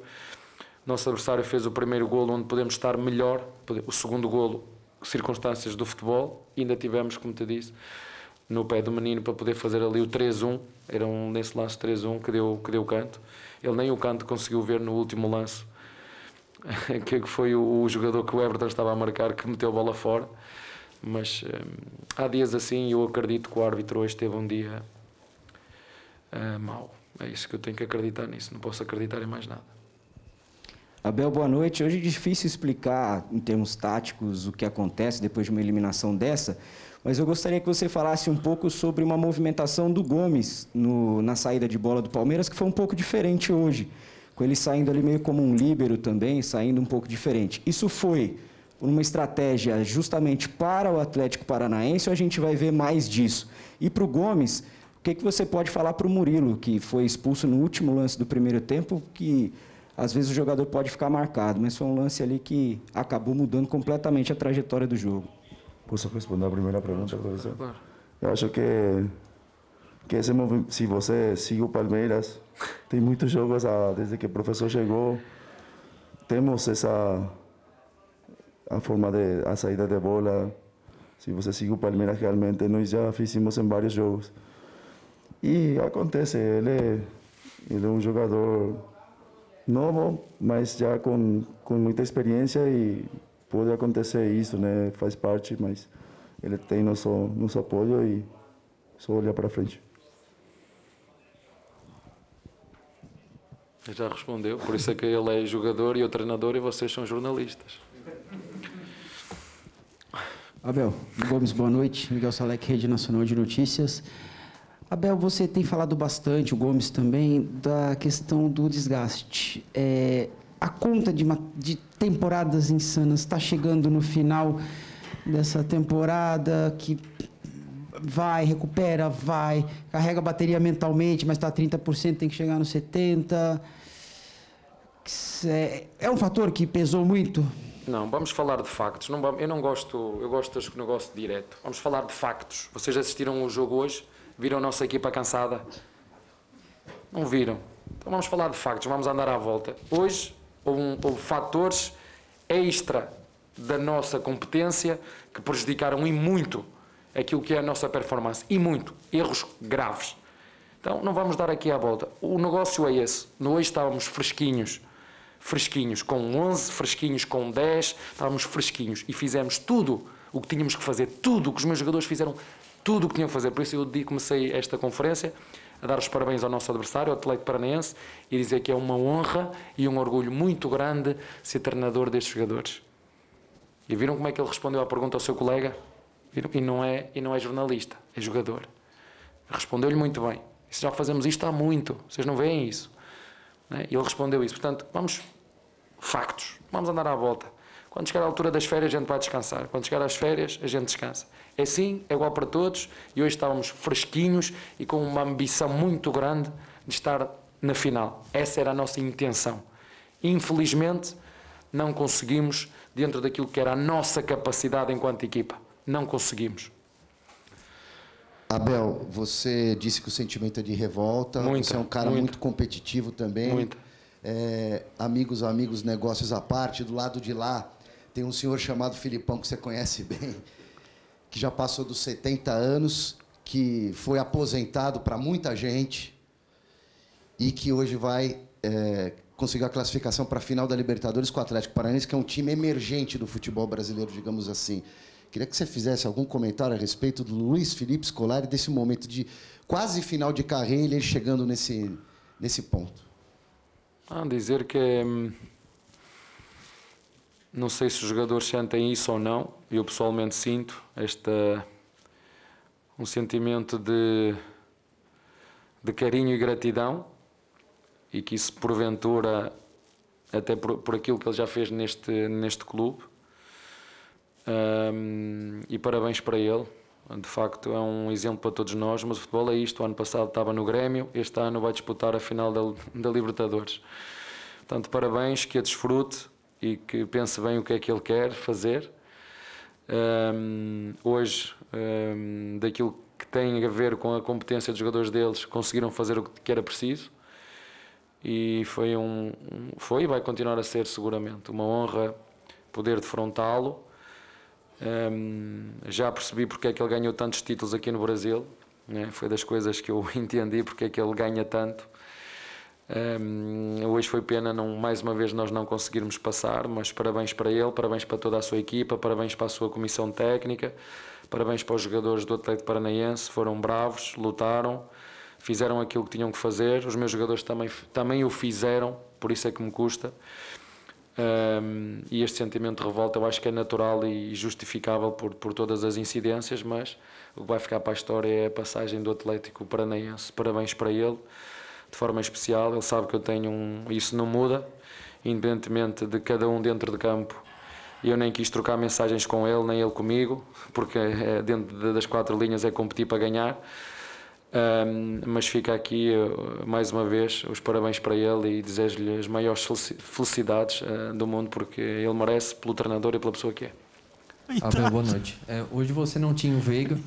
Nosso adversário fez o primeiro golo onde podemos estar melhor, o segundo golo, circunstâncias do futebol, ainda tivemos, como te disse, no pé do menino para poder fazer ali o 3-1, era um nesse lance 3-1 que deu, que deu canto. Ele nem o canto conseguiu ver no último lance, que foi o, jogador que o Everton estava a marcar que meteu a bola fora. Mas hum, há dias assim e eu acredito que o árbitro hoje teve um dia uh, mau. É isso que eu tenho que acreditar nisso, não posso acreditar em mais nada. Abel, boa noite. Hoje é difícil explicar em termos táticos o que acontece depois de uma eliminação dessa, mas eu gostaria que você falasse um pouco sobre uma movimentação do Gomes no, na saída de bola do Palmeiras, que foi um pouco diferente hoje, com ele saindo ali meio como um líbero também, saindo um pouco diferente. Isso foi uma estratégia justamente para o Atlético Paranaense ou a gente vai ver mais disso? E para o Gomes, o que, que você pode falar para o Murilo, que foi expulso no último lance do primeiro tempo, que às vezes o jogador pode ficar marcado, mas foi um lance ali que acabou mudando completamente a trajetória do jogo. Posso responder a primeira pergunta, professor? Claro. Eu acho que, que esse se você siga o Palmeiras, tem muitos jogos ah, desde que o professor chegou, temos essa a forma de a saída de bola. Se você siga o Palmeiras realmente, nós já fizemos em vários jogos. E acontece, ele, ele é um jogador novo, mas já com, com muita experiência e pode acontecer isso, né? Faz parte, mas ele tem nosso, nosso apoio e só olhar para frente. Já respondeu, por isso é que ele é jogador e eu treinador e vocês são jornalistas. Abel Gomes, boa noite. Miguel Salek, Rede Nacional de Notícias. Abel, você tem falado bastante, o Gomes também, da questão do desgaste. É, a conta de, uma, de temporadas insanas está chegando no final dessa temporada que vai, recupera, vai, carrega a bateria mentalmente, mas está a 30%, tem que chegar no 70%. É, é um fator que pesou muito? Não, vamos falar de factos. Não, eu não gosto, eu gosto deste negócio direto. Vamos falar de factos. Vocês assistiram o jogo hoje? Viram a nossa equipa cansada? Não viram. Então vamos falar de factos, vamos andar à volta. Hoje houve, fatores extra da nossa competência que prejudicaram e muito aquilo que é a nossa performance. E muito. Erros graves. Então não vamos dar aqui à volta. O negócio é esse. No hoje estávamos fresquinhos. Fresquinhos com 11, fresquinhos com 10, estávamos fresquinhos e fizemos tudo o que tínhamos que fazer, tudo o que os meus jogadores fizeram tudo o que tinham que fazer. Por isso eu comecei esta conferência a dar os parabéns ao nosso adversário, ao Atlético Paranaense, e dizer que é uma honra e um orgulho muito grande ser treinador destes jogadores. E viram como é que ele respondeu à pergunta ao seu colega? E não é, e não é jornalista, é jogador. Respondeu-lhe muito bem. Já fazemos isto há muito, vocês não veem isso. Né? E ele respondeu isso. Portanto, vamos, factos, vamos andar à volta. Quando chegar à altura das férias, a gente vai descansar. Quando chegar às férias, a gente descansa. É sim, é igual para todos e hoje estávamos fresquinhos e com uma ambição muito grande de estar na final. Essa era a nossa intenção. Infelizmente, não conseguimos dentro daquilo que era a nossa capacidade enquanto equipa. Não conseguimos. Abel, você disse que o sentimento é de revolta. Muita, você é um cara muita. muito competitivo também. Muito. É, amigos, amigos, negócios à parte. Do lado de lá tem um senhor chamado Filipão que você conhece bem que já passou dos 70 anos, que foi aposentado para muita gente e que hoje vai é, conseguir a classificação para a final da Libertadores com o Atlético Paranaense, que é um time emergente do futebol brasileiro, digamos assim. Queria que você fizesse algum comentário a respeito do Luiz Felipe Scolari, desse momento de quase final de carreira, ele chegando nesse, nesse ponto. Ah, dizer que hum, não sei se os jogadores sentem isso ou não, eu pessoalmente sinto esta, um sentimento de, de carinho e gratidão e que isso porventura, até por, por aquilo que ele já fez neste, neste clube, um, e parabéns para ele. De facto, é um exemplo para todos nós, mas o futebol é isto. O ano passado estava no Grêmio, este ano vai disputar a final da, da Libertadores. Portanto, parabéns, que a desfrute e que pense bem o que é que ele quer fazer. Um, hoje, um, daquilo que tem a ver com a competência dos jogadores deles, conseguiram fazer o que era preciso e foi um foi e vai continuar a ser seguramente uma honra poder defrontá-lo. Um, já percebi porque é que ele ganhou tantos títulos aqui no Brasil, né? foi das coisas que eu entendi porque é que ele ganha tanto. Um, hoje foi pena não, mais uma vez nós não conseguirmos passar, mas parabéns para ele, parabéns para toda a sua equipa, parabéns para a sua comissão técnica, parabéns para os jogadores do Atlético Paranaense, foram bravos, lutaram, fizeram aquilo que tinham que fazer, os meus jogadores também, também o fizeram, por isso é que me custa. Um, e este sentimento de revolta eu acho que é natural e justificável por, por todas as incidências, mas o que vai ficar para a história é a passagem do Atlético Paranaense. Parabéns para ele, de forma especial. Ele sabe que eu tenho um. Isso não muda, independentemente de cada um dentro de campo. Eu nem quis trocar mensagens com ele, nem ele comigo, porque é, dentro das quatro linhas é competir para ganhar. Um, mas fica aqui uh, mais uma vez os parabéns para ele e desejo-lhe as maiores felicidades uh, do mundo porque ele merece pelo treinador e pela pessoa que é. Abel, boa noite. É, hoje você não tinha o Veiga.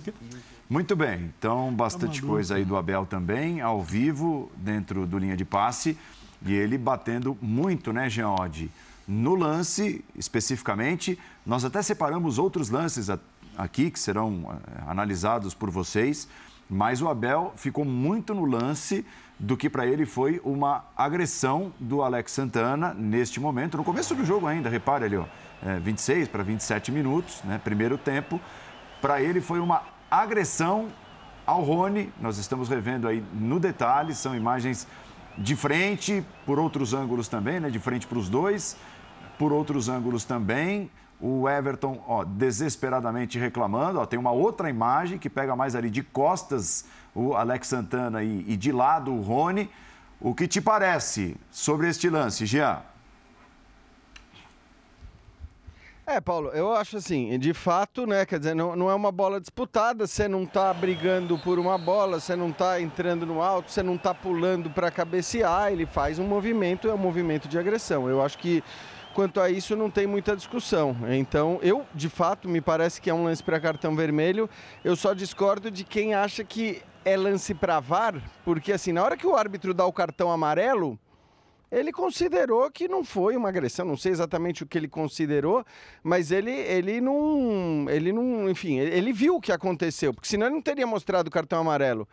Muito bem, então bastante tá coisa aí do Abel também, ao vivo, dentro do linha de passe. E ele batendo muito, né, Geode? No lance, especificamente, nós até separamos outros lances aqui que serão eh, analisados por vocês. Mas o Abel ficou muito no lance do que para ele foi uma agressão do Alex Santana neste momento, no começo do jogo ainda, repare ali, ó, é, 26 para 27 minutos, né, primeiro tempo. Para ele foi uma agressão ao Rony, nós estamos revendo aí no detalhe, são imagens de frente, por outros ângulos também, né, de frente para os dois, por outros ângulos também o Everton ó, desesperadamente reclamando. Ó, tem uma outra imagem que pega mais ali de costas o Alex Santana e, e de lado o Rony. O que te parece sobre este lance, Jean? É, Paulo, eu acho assim, de fato, né, quer dizer, não, não é uma bola disputada, você não está brigando por uma bola, você não está entrando no alto, você não está pulando para cabecear, ele faz um movimento, é um movimento de agressão. Eu acho que quanto a isso não tem muita discussão. Então, eu, de fato, me parece que é um lance para cartão vermelho. Eu só discordo de quem acha que é lance para VAR, porque assim, na hora que o árbitro dá o cartão amarelo, ele considerou que não foi uma agressão, não sei exatamente o que ele considerou, mas ele, ele não, ele não, enfim, ele viu o que aconteceu, porque senão ele não teria mostrado o cartão amarelo.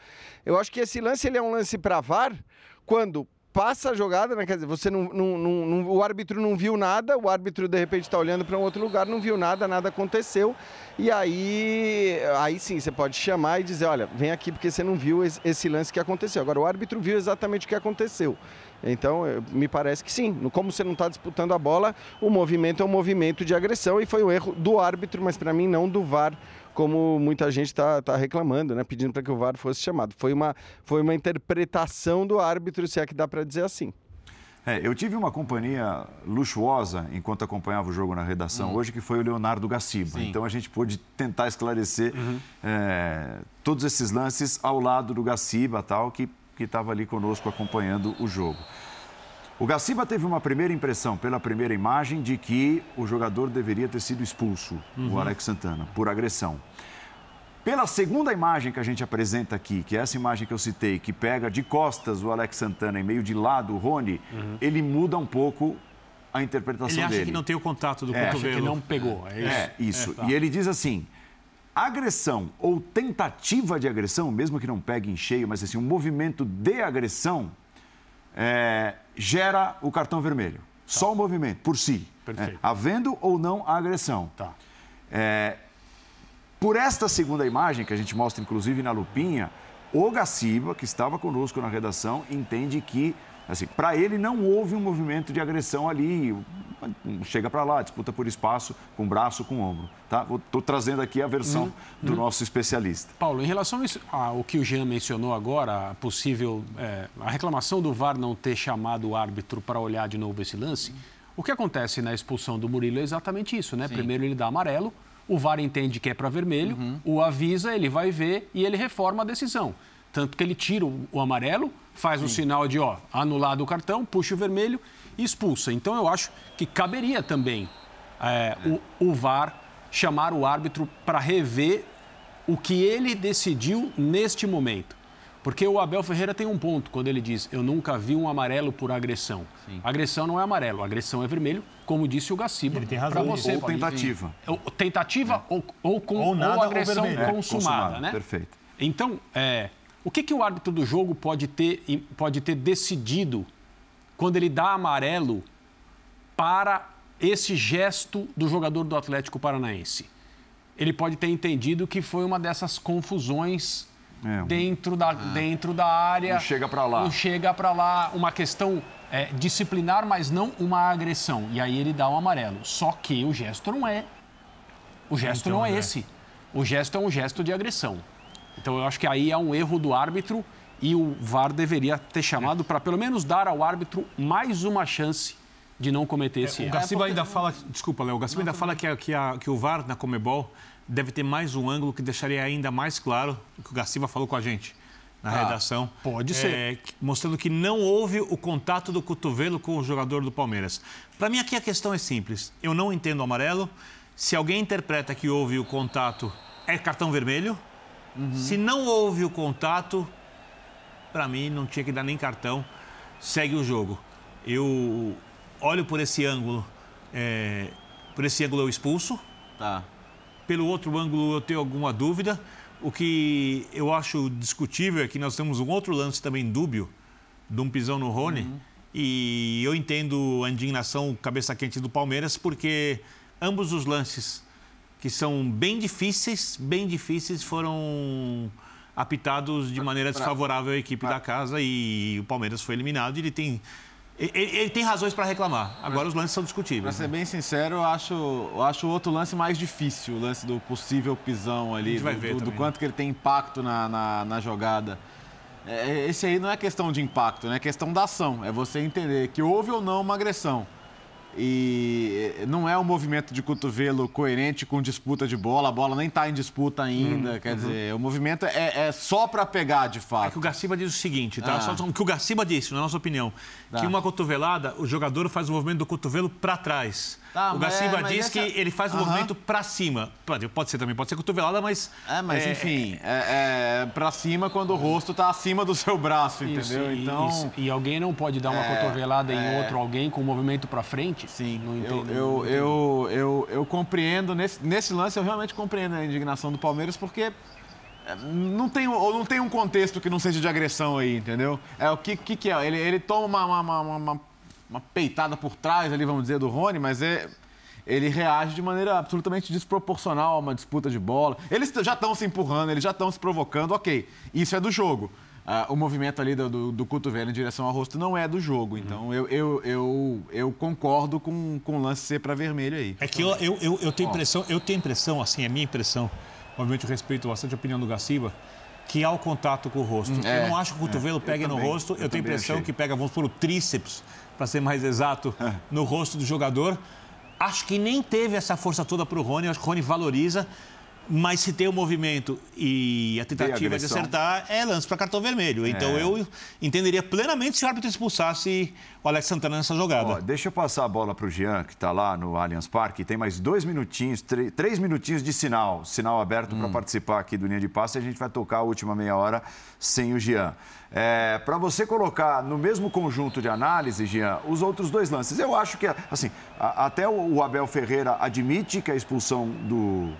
Eu acho que esse lance ele é um lance para VAR quando passa a jogada, né? Quer dizer, você não, não, não, o árbitro não viu nada, o árbitro de repente está olhando para um outro lugar, não viu nada, nada aconteceu. E aí, aí sim, você pode chamar e dizer, olha, vem aqui porque você não viu esse lance que aconteceu. Agora, o árbitro viu exatamente o que aconteceu. Então, me parece que sim. Como você não está disputando a bola, o movimento é um movimento de agressão e foi um erro do árbitro, mas para mim não do VAR como muita gente está tá reclamando, né, pedindo para que o VAR fosse chamado. Foi uma, foi uma interpretação do árbitro, se é que dá para dizer assim. É, eu tive uma companhia luxuosa enquanto acompanhava o jogo na redação uhum. hoje, que foi o Leonardo Gaciba. Sim. Então a gente pôde tentar esclarecer uhum. é, todos esses lances ao lado do Gaciba, tal, que estava ali conosco acompanhando o jogo. O Gaciba teve uma primeira impressão, pela primeira imagem, de que o jogador deveria ter sido expulso, uhum. o Alex Santana, por agressão. Pela segunda imagem que a gente apresenta aqui, que é essa imagem que eu citei, que pega de costas o Alex Santana e meio de lado o Rony, uhum. ele muda um pouco a interpretação dele. Ele acha dele. que não tem o contato do é, cotovelo. que não pegou, é isso? É, isso. É, tá. E ele diz assim, agressão ou tentativa de agressão, mesmo que não pegue em cheio, mas assim, um movimento de agressão, é, gera o cartão vermelho. Tá. Só o movimento, por si. É, havendo ou não a agressão. Tá. É, por esta segunda imagem, que a gente mostra inclusive na lupinha, o Gaciba, que estava conosco na redação, entende que Assim, para ele não houve um movimento de agressão ali, chega para lá, disputa por espaço, com braço, com ombro. Tá? Estou trazendo aqui a versão uhum. do uhum. nosso especialista. Paulo, em relação ao que o Jean mencionou agora, a possível é, a reclamação do VAR não ter chamado o árbitro para olhar de novo esse lance, o que acontece na expulsão do Murilo é exatamente isso, né? Sim. Primeiro ele dá amarelo, o VAR entende que é para vermelho, uhum. o avisa, ele vai ver e ele reforma a decisão. Tanto que ele tira o, o amarelo, faz Sim. o sinal de ó, anulado o cartão, puxa o vermelho e expulsa. Então eu acho que caberia também é, é. O, o VAR chamar o árbitro para rever o que ele decidiu neste momento. Porque o Abel Ferreira tem um ponto quando ele diz: Eu nunca vi um amarelo por agressão. Sim. Agressão não é amarelo, agressão é vermelho, como disse o Gaciba. Ele tem razão. Você, ou, tentativa. Ou, tentativa ou, ou, com, ou, nada, ou agressão ou consumada, é, consumada, né? Perfeito. Então, é, o que, que o árbitro do jogo pode ter, pode ter decidido quando ele dá amarelo para esse gesto do jogador do Atlético Paranaense? Ele pode ter entendido que foi uma dessas confusões é, dentro, da, ah, dentro da área. Não chega para lá. Não chega para lá. Uma questão é, disciplinar, mas não uma agressão. E aí ele dá um amarelo. Só que o gesto não é. O gesto então, não é, é esse. O gesto é um gesto de agressão. Então eu acho que aí é um erro do árbitro e o VAR deveria ter chamado para pelo menos dar ao árbitro mais uma chance de não cometer esse é, erro. O Gaciba ainda fala, desculpa, Léo, o Gaciba ainda fala que, que, a, que o VAR na Comebol deve ter mais um ângulo que deixaria ainda mais claro o que o Gaciba falou com a gente na ah, redação. Pode ser. É, mostrando que não houve o contato do cotovelo com o jogador do Palmeiras. Para mim, aqui a questão é simples. Eu não entendo o amarelo. Se alguém interpreta que houve o contato, é cartão vermelho. Uhum. Se não houve o contato, para mim não tinha que dar nem cartão, segue o jogo. Eu olho por esse ângulo, é, por esse ângulo eu expulso. Tá. Pelo outro ângulo eu tenho alguma dúvida. O que eu acho discutível é que nós temos um outro lance também dúbio, de um pisão no Rony. Uhum. E eu entendo a indignação cabeça quente do Palmeiras, porque ambos os lances que são bem difíceis, bem difíceis, foram apitados de maneira desfavorável à equipe da casa e o Palmeiras foi eliminado. Ele tem ele, ele, tem razões para reclamar. Agora os lances são discutíveis. Para ser né? bem sincero, eu acho, eu acho o outro lance mais difícil, o lance do possível pisão ali, do, do, do, quanto que ele tem impacto na, na, na jogada. É, esse aí não é questão de impacto, né? é questão da ação. É você entender que houve ou não uma agressão. E não é um movimento de cotovelo coerente com disputa de bola, a bola nem está em disputa ainda. Hum, quer uhum. dizer, o movimento é, é só para pegar de fato. É que o Garciba diz o seguinte, tá? Ah. Só o que o Garciba disse, na nossa opinião, tá. que uma cotovelada, o jogador faz o movimento do cotovelo para trás. Tá, o Gaciba é, diz essa... que ele faz o uhum. movimento para cima. Pode, pode ser também, pode ser cotovelada, mas. É, mas é, enfim, é, é para cima quando o rosto está acima do seu braço, isso, entendeu? então. Isso. E alguém não pode dar uma é, cotovelada em é. outro alguém com o movimento para frente? Sim. Não entendo, eu, eu, eu, eu, eu, compreendo, nesse, nesse lance eu realmente compreendo a indignação do Palmeiras, porque é, não tem, ou não tem um contexto que não seja de agressão aí, entendeu? É o que, que, que é? Ele, ele toma uma, uma, uma, uma uma peitada por trás ali, vamos dizer, do Rony, mas é, ele reage de maneira absolutamente desproporcional a uma disputa de bola. Eles já estão se empurrando, eles já estão se provocando, ok. Isso é do jogo. Uh, o movimento ali do, do, do, cotovelo em direção ao rosto não é do jogo. Então uhum. eu, eu, eu, eu, concordo com, com o lance ser para vermelho aí. É que eu, eu, eu, eu tenho impressão, eu tenho impressão, assim, é minha impressão, obviamente eu respeito bastante a opinião do Gaciba, que há o contato com o rosto. É, eu não acho que o cotovelo é, pegue no rosto, eu, tenho a impressão achei. que pega, vamos por o tríceps para ser mais exato, é. no rosto do jogador. Acho que nem teve essa força toda para o Rony, acho que o Rony valoriza. Mas se tem o movimento e a tentativa de acertar, é lance para cartão vermelho. Então é. eu entenderia plenamente se o árbitro expulsasse o Alex Santana nessa jogada. Ó, deixa eu passar a bola para o Jean, que está lá no Allianz Parque. Tem mais dois minutinhos, três, minutinhos de sinal, sinal aberto hum. para participar aqui do Linha de Passe. E a gente vai tocar a última meia hora sem o Jean. É, para você colocar no mesmo conjunto de análise, Jean, os outros dois lances. Eu acho que, assim, a, até o, o Abel Ferreira admite que a expulsão do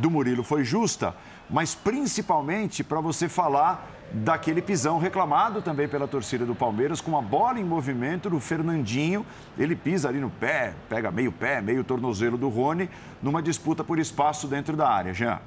do Murilo foi justa, mas principalmente para você falar daquele pisão reclamado também pela torcida do Palmeiras, com a bola em movimento do Fernandinho. Ele pisa ali no pé, pega meio pé, meio tornozelo do Rony, numa disputa por espaço dentro da área. Jean.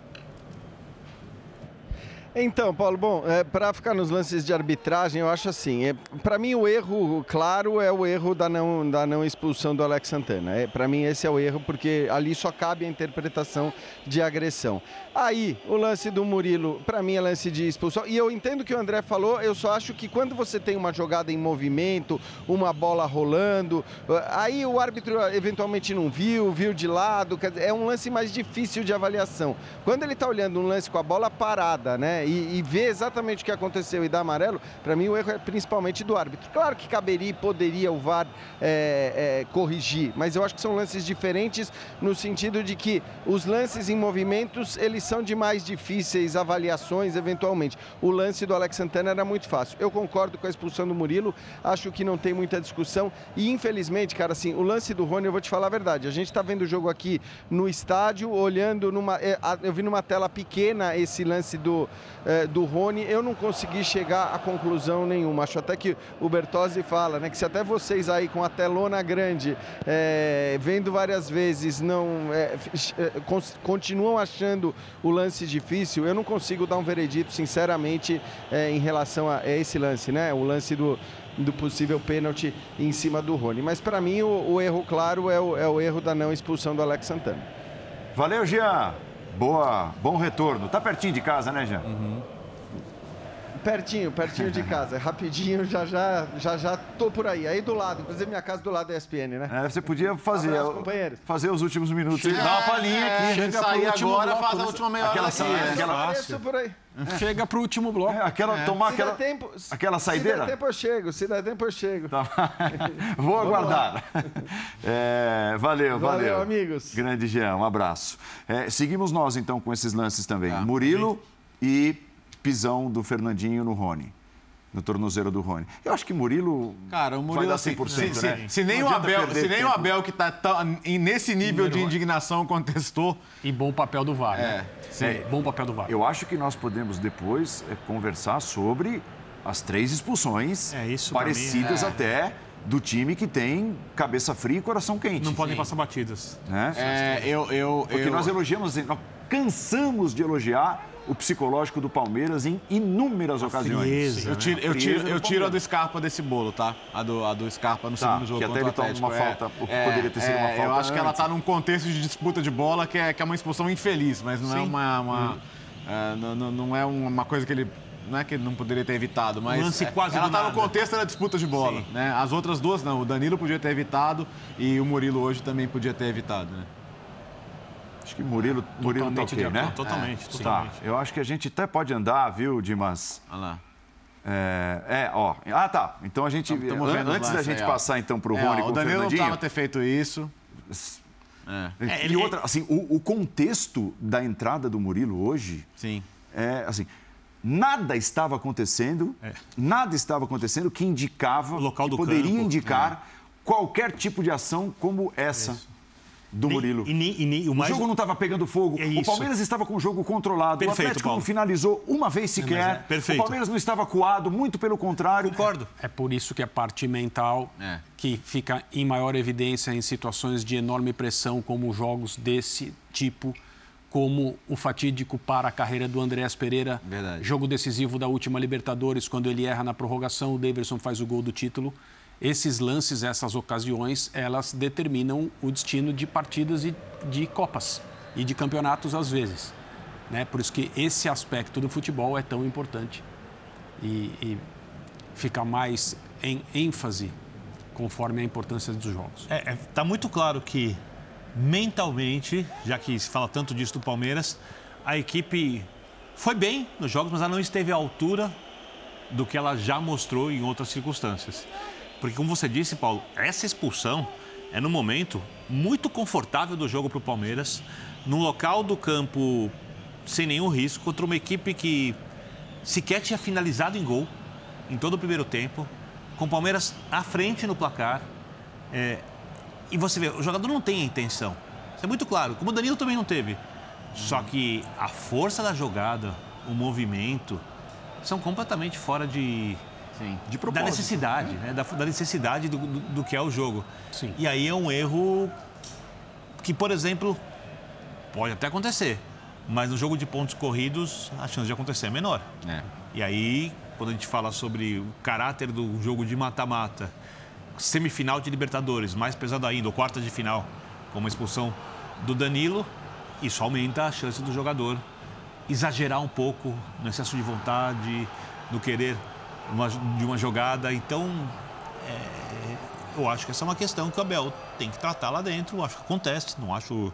Então, Paulo, bom, é, para ficar nos lances de arbitragem, eu acho assim, é, para mim o erro, claro, é o erro da não, da não expulsão do Alex Santana. É, para mim esse é o erro, porque ali só cabe a interpretação de agressão. Aí, o lance do Murilo, para mim é lance de expulsão. E eu entendo que o André falou, eu só acho que quando você tem uma jogada em movimento, uma bola rolando, aí o árbitro eventualmente não viu, viu de lado, é um lance mais difícil de avaliação. Quando ele está olhando um lance com a bola parada, né, e, e vê exatamente o que aconteceu e dá amarelo, para mim o erro é principalmente do árbitro. Claro que caberia e poderia o VAR é, é, corrigir, mas eu acho que são lances diferentes no sentido de que os lances em movimentos, eles são de mais difíceis avaliações, eventualmente. O lance do Alex Santana era muito fácil. Eu concordo com a expulsão do Murilo, acho que não tem muita discussão. E infelizmente, cara, assim, o lance do Rony, eu vou te falar a verdade. A gente está vendo o jogo aqui no estádio, olhando numa. É, eu vi numa tela pequena esse lance do, é, do Rony, eu não consegui chegar a conclusão nenhuma. Acho até que o Bertozzi fala, né? Que se até vocês aí com a telona grande, é, vendo várias vezes, não é, é continuam achando o lance difícil, eu não consigo dar um veredito, sinceramente, é, em relação a, esse lance, né? O lance do, do possível pênalti em cima do Rony. Mas para mim o, o, erro claro é o, é o, erro da não expulsão do Alex Santana. Valeu, Jean. Boa, bom retorno. Tá pertinho de casa, né, Jean? Uhum. Pertinho, pertinho de casa. Rapidinho, já já, já já tô por aí. Aí do lado, inclusive minha casa do lado da ESPN, né? É, você podia fazer, Abraço, fazer os últimos minutos. Chega, Dá uma palhinha aqui. É, chega sair agora, bloco, faz a última meia aquela hora. Saída, aquela fácil. por aí. Chega pro último bloco. É, aquela, é. Tomar se aquela, tempo, aquela saideira? Se der tempo eu chego, se der tempo eu chego. Tá. Vou aguardar. É, valeu, valeu. Valeu, amigos. Grande Jean, um abraço. É, seguimos nós então com esses lances também. Ah, Murilo e pisão do Fernandinho no Rony no tornozeiro do Rony. Eu acho que Murilo, Cara, o Murilo vai dar 100%, assim, se, né? se, se nem o Abel, se nem o Abel que está tá, nesse nível de indignação contestou. E bom papel do VAR, né? Sim. É, bom papel do VAR. Eu acho que nós podemos depois é, conversar sobre as três expulsões é, isso parecidas é. até do time que tem cabeça fria e coração quente. Não podem passar batidas. Né? É, eu, eu, Porque eu... nós elogiamos, nós cansamos de elogiar o psicológico do Palmeiras em inúmeras a ocasiões. Frieza, eu tiro, eu tiro, eu tiro a do Scarpa desse bolo, tá? A do, a do Scarpa no tá, segundo jogo. Que até ele toma uma é, falta, o que é, poderia ter sido uma falta. Eu acho antes. que ela tá num contexto de disputa de bola que é, que é uma expulsão infeliz, mas não Sim. é uma. uma hum. é, não, não é uma coisa que ele não é que ele não poderia ter evitado, mas lance quase ela está no contexto da disputa de bola. Né? As outras duas não. O Danilo podia ter evitado e o Murilo hoje também podia ter evitado. Né? Acho que Murilo, Murilo tá ok, né? Totalmente, é, totalmente. Tá. Eu acho que a gente até pode andar, viu, Dimas? Olha lá. É, é, ó. Ah, tá. Então a gente. Tamo, tamo antes da gente aí, passar então pro Rony é, ó, com o Danilo Fernandinho. não precisava ter feito isso. É. E outra, assim, o, o, contexto da entrada do Murilo hoje. Sim. É assim. Nada estava acontecendo, É. nada estava acontecendo que indicava, local do que poderia campo, indicar qualquer tipo de ação como essa. Isso. Do Nem- Murilo. e nem- e nem- o o mais- jogo não estava pegando fogo. É o. Palmeiras estava com o jogo controlado. Perfeito, o Atlético Paulo. não finalizou uma vez sequer. é- perfeito. O Palmeiras não estava coado, muito pelo contrário. Concordo. É por isso que a parte mental É. que fica em maior evidência em situações de enorme pressão, como jogos desse tipo, como o fatídico para a carreira do Andréas Pereira, Verdade. jogo decisivo da última Libertadores, quando ele erra na prorrogação, o Davidson faz o gol do título. Esses lances, essas ocasiões, elas determinam o destino de partidas e de copas e de campeonatos às vezes. Né? Por isso que esse aspecto do futebol é tão importante e, e fica mais em ênfase conforme a importância dos jogos. É, é, tá muito claro que mentalmente, já que se fala tanto disso do Palmeiras, a equipe foi bem nos jogos, mas ela não esteve à altura do que ela já mostrou em outras circunstâncias. Porque, como você disse, Paulo, essa expulsão é no momento muito confortável do jogo para o Palmeiras, num local do campo sem nenhum risco, contra uma equipe que sequer tinha finalizado em gol em todo o primeiro tempo, com o Palmeiras à frente no placar. É, e você vê, o jogador não tem a intenção. Isso é muito claro, como o Danilo também não teve. Só que a força da jogada, o movimento, são completamente fora de, Sim. De da propósito. necessidade, né? da, da necessidade do, do, do que é o jogo. Sim. E aí é um erro que, por exemplo, pode até acontecer. Mas no jogo de pontos corridos, a chance de acontecer é menor. É. E aí, quando a gente fala sobre o caráter do jogo de mata-mata, semifinal de Libertadores, mais pesado ainda, ou quarta de final, com uma expulsão do Danilo, isso aumenta a chance do jogador exagerar um pouco no excesso de vontade, no querer uma, de uma jogada. Então, é, eu acho que essa é uma questão que o Abel tem que tratar lá dentro. Eu acho que acontece, não acho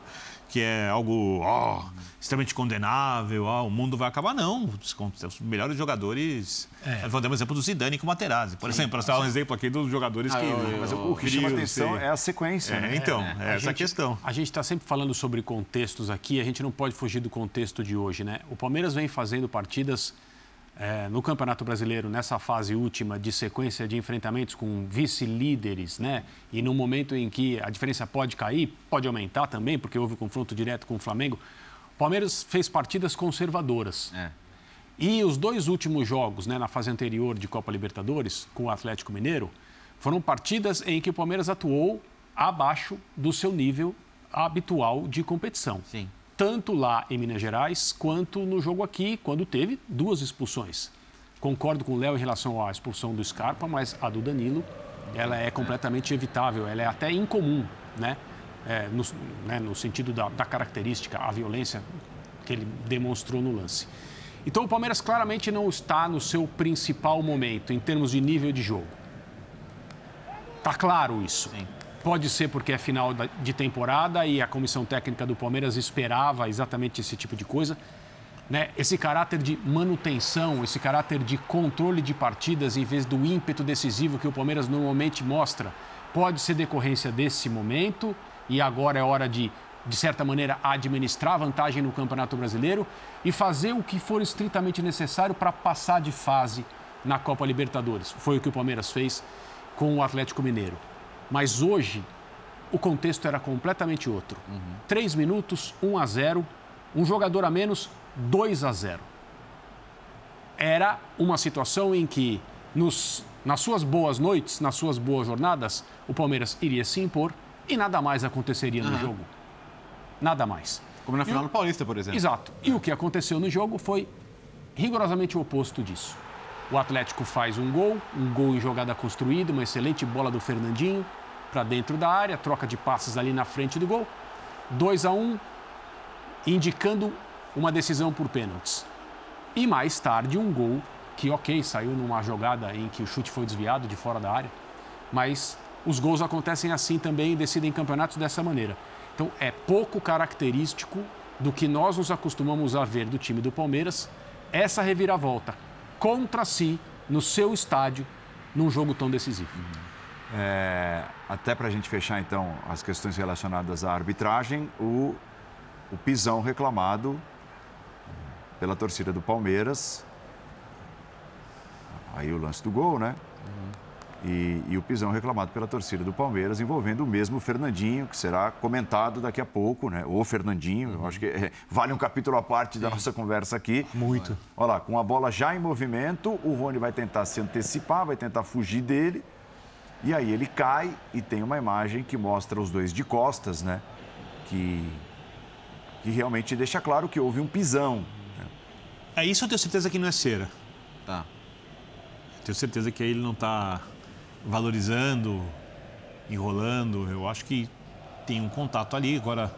que é algo oh, extremamente condenável, oh, o mundo vai acabar. Não, os melhores jogadores. É. Vou dar um exemplo do Zidane com o Materazzi, por Sim, exemplo, para dar um exemplo aqui dos jogadores ah, que. Eu, eu, mas o, que chama atenção é a sequência. É, né? Então, é, é essa gente, a questão. A gente está sempre falando sobre contextos aqui, a gente não pode fugir do contexto de hoje, né? O Palmeiras vem fazendo partidas é, no Campeonato Brasileiro, nessa fase última de sequência de enfrentamentos com vice-líderes, né? E no momento em que a diferença pode cair, pode aumentar também, porque houve confronto direto com o Flamengo, o Palmeiras fez partidas conservadoras. É. E os dois últimos jogos, né, na fase anterior de Copa Libertadores, com o Atlético Mineiro, foram partidas em que o Palmeiras atuou abaixo do seu nível habitual de competição. Sim tanto lá em Minas Gerais quanto no jogo aqui, quando teve duas expulsões. Concordo com o Léo em relação à expulsão do Scarpa, mas a do Danilo, ela é completamente evitável, ela é até incomum, né? É, no, né, no, sentido da, da característica, a violência que ele demonstrou no lance. Então o Palmeiras claramente não está no seu principal momento em termos de nível de jogo. Tá claro isso. Sim. Pode ser porque é final de temporada e a comissão técnica do Palmeiras esperava exatamente esse tipo de coisa. Né? Esse caráter de manutenção, esse caráter de controle de partidas em vez do ímpeto decisivo que o Palmeiras normalmente mostra, pode ser decorrência desse momento e agora é hora de, de certa maneira, administrar vantagem no Campeonato Brasileiro e fazer o que for estritamente necessário para passar de fase na Copa Libertadores. Foi o que o Palmeiras fez com o Atlético Mineiro. Mas hoje, o contexto era completamente outro. Uhum. Três minutos, 1 a 0, um jogador a menos, 2 a 0. Era uma situação em que, nos, nas suas boas noites, nas suas boas jornadas, o Palmeiras iria se impor e nada mais aconteceria no uhum. jogo. Nada mais. Como na final do Paulista, por exemplo. Exato. E o que aconteceu no jogo foi rigorosamente o oposto disso. O Atlético faz um gol, um gol em jogada construída, uma excelente bola do Fernandinho para dentro da área, troca de passes ali na frente do gol. 2 a 1 um, indicando uma decisão por pênaltis. E mais tarde um gol que, ok, saiu numa jogada em que o chute foi desviado de fora da área, mas os gols acontecem assim também e decidem campeonatos dessa maneira. Então é pouco característico do que nós nos acostumamos a ver do time do Palmeiras essa reviravolta contra si, no seu estádio, num jogo tão decisivo. É, até para a gente fechar, então, as questões relacionadas à arbitragem, o, o pisão reclamado pela torcida do Palmeiras. Aí o lance do gol, né? Uhum. E, e, o pisão reclamado pela torcida do Palmeiras, envolvendo o mesmo Fernandinho, que será comentado daqui a pouco, né? O Fernandinho, uhum. eu acho que é, vale um capítulo à parte Sim. da nossa conversa aqui. Muito. Olha lá, com a bola já em movimento, o Rony vai tentar se antecipar, vai tentar fugir dele. E aí ele cai e tem uma imagem que mostra os dois de costas, né? Que, que realmente deixa claro que houve um pisão. É isso eu tenho certeza que não é cera. Tá. Tenho certeza que ele não está valorizando, enrolando. Eu acho que tem um contato ali. Agora,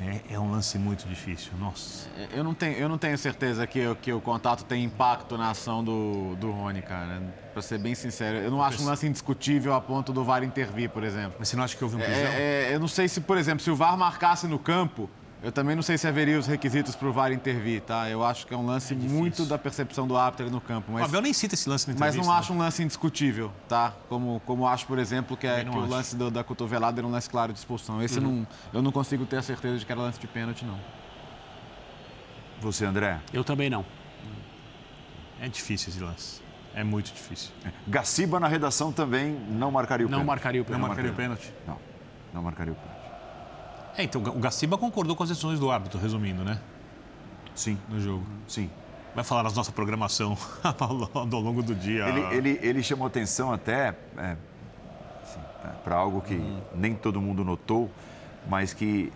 é, é, um lance muito difícil, nossa. Eu não tenho, eu não tenho certeza que, que o contato tem impacto na ação do, do Rony, cara. Pra ser bem sincero, eu não acho um lance indiscutível a ponto do VAR intervir, por exemplo. Mas você não acha que houve um pisão? É, é, eu não sei se, por exemplo, se o VAR marcasse no campo, eu também não sei se haveria os requisitos para o VAR intervir, tá? Eu acho que é um lance é muito da percepção do árbitro no campo. Mas, o Abel nem cita esse lance na Mas não acho um lance indiscutível, tá? Como, como acho, por exemplo, que, é, que o lance do, da cotovelada era um lance claro de expulsão. Esse uhum. não, eu não consigo ter a certeza de que era lance de pênalti, não. Você, André? Eu também não. É difícil esse lance. É muito difícil. Gaciba na redação também não marcaria o não pênalti. Marcaria o pênalti. Não marcaria o pênalti? Não, não marcaria o pênalti. É, então o Gaciba concordou com as decisões do árbitro, resumindo, né? Sim. No jogo. Sim. Vai falar da nossa programação ao longo do dia. Ele, ele, ele chamou atenção até é, assim, é, para algo que uhum. nem todo mundo notou, mas que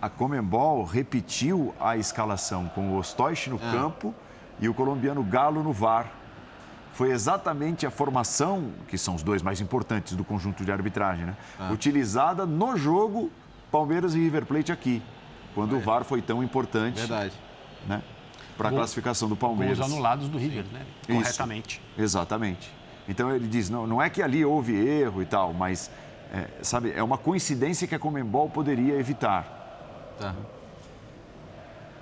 a Comembol repetiu a escalação com o Ostoich no Ah. campo e o colombiano Galo no VAR. Foi exatamente a formação, que são os dois mais importantes do conjunto de arbitragem, né? Ah. Utilizada no jogo Palmeiras e River Plate aqui, quando o VAR foi tão importante. Verdade. Né? Para a classificação do Palmeiras. Gols anulados do River, né? Isso. Corretamente. Exatamente. Então ele diz, não, não é que ali houve erro e tal, mas, é, sabe, é uma coincidência que a Comembol poderia evitar. Tá.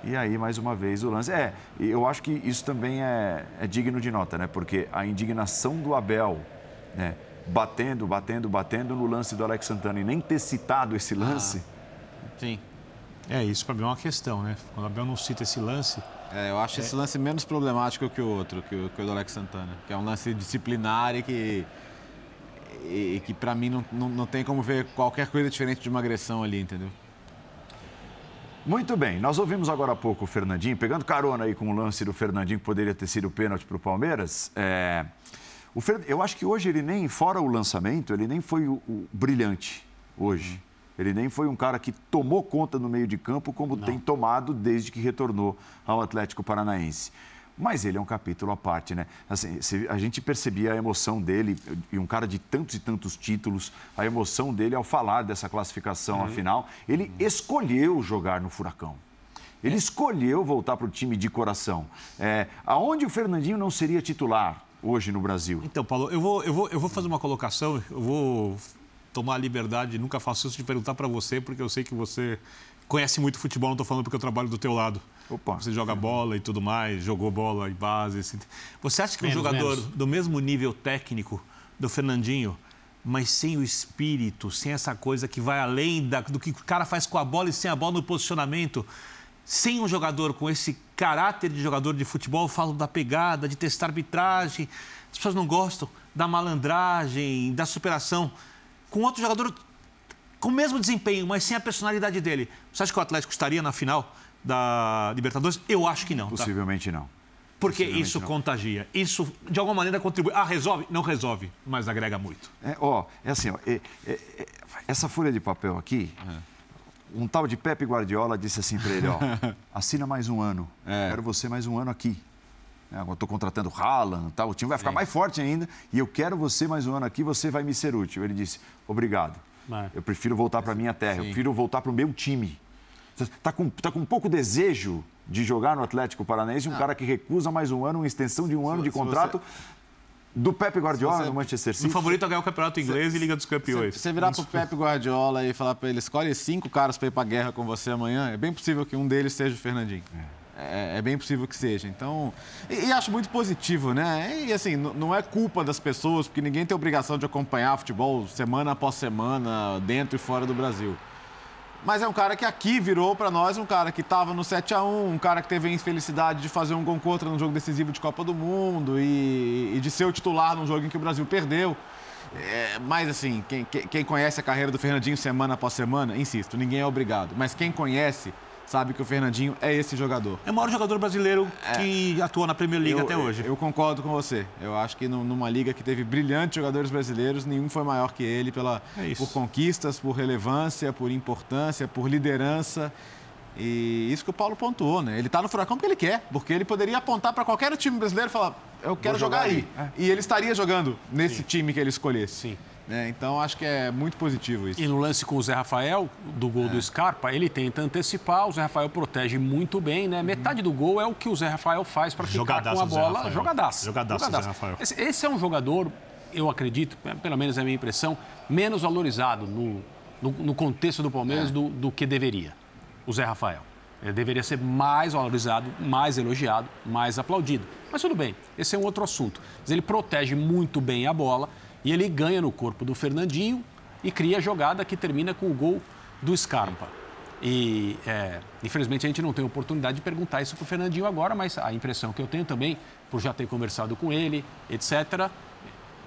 E aí, mais uma vez, o lance. É, eu acho que isso também é, é digno de nota, né? Porque a indignação do Abel, né? Batendo, batendo, batendo no lance do Alex Santana e nem ter citado esse lance. Sim. É, isso para mim é uma questão, né? Quando o Abel não cita esse lance. É, eu acho esse lance menos problemático que o outro, que o, que o do Alex Santana. Que é um lance disciplinar e que. E, e que pra mim não, não, não tem como ver qualquer coisa diferente de uma agressão ali, entendeu? Muito bem, nós ouvimos agora há pouco o Fernandinho, pegando carona aí com o lance do Fernandinho, que poderia ter sido pênalti para o Palmeiras. É, Eu acho que hoje ele nem, fora o lançamento, ele nem foi o, o brilhante hoje. Ele nem foi um cara que tomou conta no meio de campo, como tem tomado desde que retornou ao Atlético Paranaense. Mas ele é um capítulo à parte, né? Assim, a gente percebia a emoção dele, e um cara de tantos e tantos títulos, a emoção dele ao falar dessa classificação à final. Ele escolheu jogar no Furacão. Ele escolheu voltar para o time de coração. É, aonde o Fernandinho não seria titular hoje no Brasil? Então, Paulo, eu vou, eu vou, eu vou fazer uma colocação, eu vou tomar a liberdade, nunca faço isso de perguntar para você, porque eu sei que você conhece muito futebol, não estou falando porque eu trabalho do teu lado. Opa. Você joga bola e tudo mais, jogou bola em base. assim. Você acha que um Menos, jogador menos. do mesmo nível técnico do Fernandinho, mas sem o espírito, sem essa coisa que vai além da- do que o cara faz com a bola e sem a bola no posicionamento, sem um jogador com esse caráter de jogador de futebol, eu falo da pegada, de testar arbitragem, as pessoas não gostam da malandragem, da superação. Com outro jogador com o mesmo desempenho, mas sem a personalidade dele, você acha que o Atlético estaria na final da Libertadores? Eu acho que não. tá? Possivelmente não. Porque Possivelmente isso não. contagia. Isso, de alguma maneira, contribui. Ah, resolve? Não resolve, mas agrega muito. É, ó, é assim, ó, é- é- é- essa folha de papel aqui, um tal de Pepe Guardiola disse assim para ele, ó, assina mais um ano, quero você mais um ano aqui. É, Agora estou contratando Haaland, tal, o time vai ficar mais forte ainda e eu quero você mais um ano aqui, você vai me ser útil. Ele disse, obrigado. Eu prefiro voltar para minha terra, eu prefiro voltar para o meu time. Você Tá com, tá com pouco desejo de jogar no Atlético Paranaense, um cara que recusa mais um ano, uma extensão de um ano de se contrato do Pepe Guardiola no Manchester City. O favorito a ganhar o Campeonato Inglês e Liga dos Campeões. Se você virar pro Pepe Guardiola e falar para ele, escolhe cinco caras para ir pra guerra com você amanhã, é bem possível que um deles seja o Fernandinho. É, é bem possível que seja. Então, e, e acho muito positivo, né? E assim, não é culpa das pessoas, porque ninguém tem obrigação de acompanhar futebol semana após semana, dentro e fora do Brasil. Mas é um cara que aqui virou para nós um cara que estava no 7 a 1 um cara que teve a infelicidade de fazer um gol contra no jogo decisivo de Copa do Mundo e, e de ser o titular num jogo em que o Brasil perdeu. É, mas assim, quem, quem- conhece a carreira do Fernandinho semana após semana, insisto, ninguém é obrigado. Mas quem conhece sabe que o Fernandinho é esse jogador. É o maior jogador brasileiro que atuou na Premier League Eu- até hoje. Eu concordo com você. Eu acho que num- numa liga que teve brilhantes jogadores brasileiros, nenhum foi maior que ele pela, É por conquistas, por relevância, por importância, por liderança. E isso que o Paulo pontuou, né? Ele tá no furacão porque ele quer, porque ele poderia apontar para qualquer time brasileiro e falar: eu quero jogar jogar, aí. aí. E ele estaria jogando nesse time que ele escolhesse. Sim. Né? Então acho que é muito positivo isso. E no lance com o Zé Rafael, do gol É. do Scarpa, ele tenta antecipar, o Zé Rafael protege muito bem, né? Metade do gol é o que o Zé Rafael faz para ficar Jogadaço com a bola. Jogadaço. Jogadaço do Zé Rafael. Esse, esse é um jogador, eu acredito, é, pelo menos é a minha impressão, menos valorizado no, no, no contexto do Palmeiras É. do, do que deveria. O Zé Rafael. Ele deveria ser mais valorizado, mais elogiado, mais aplaudido. Mas tudo bem, esse é um outro assunto. Mas ele protege muito bem a bola e ele ganha no corpo do Fernandinho e cria a jogada que termina com o gol do Scarpa. E, é, infelizmente, a gente não tem oportunidade de perguntar isso para o Fernandinho agora, mas a impressão que eu tenho também, por já ter conversado com ele, etc.,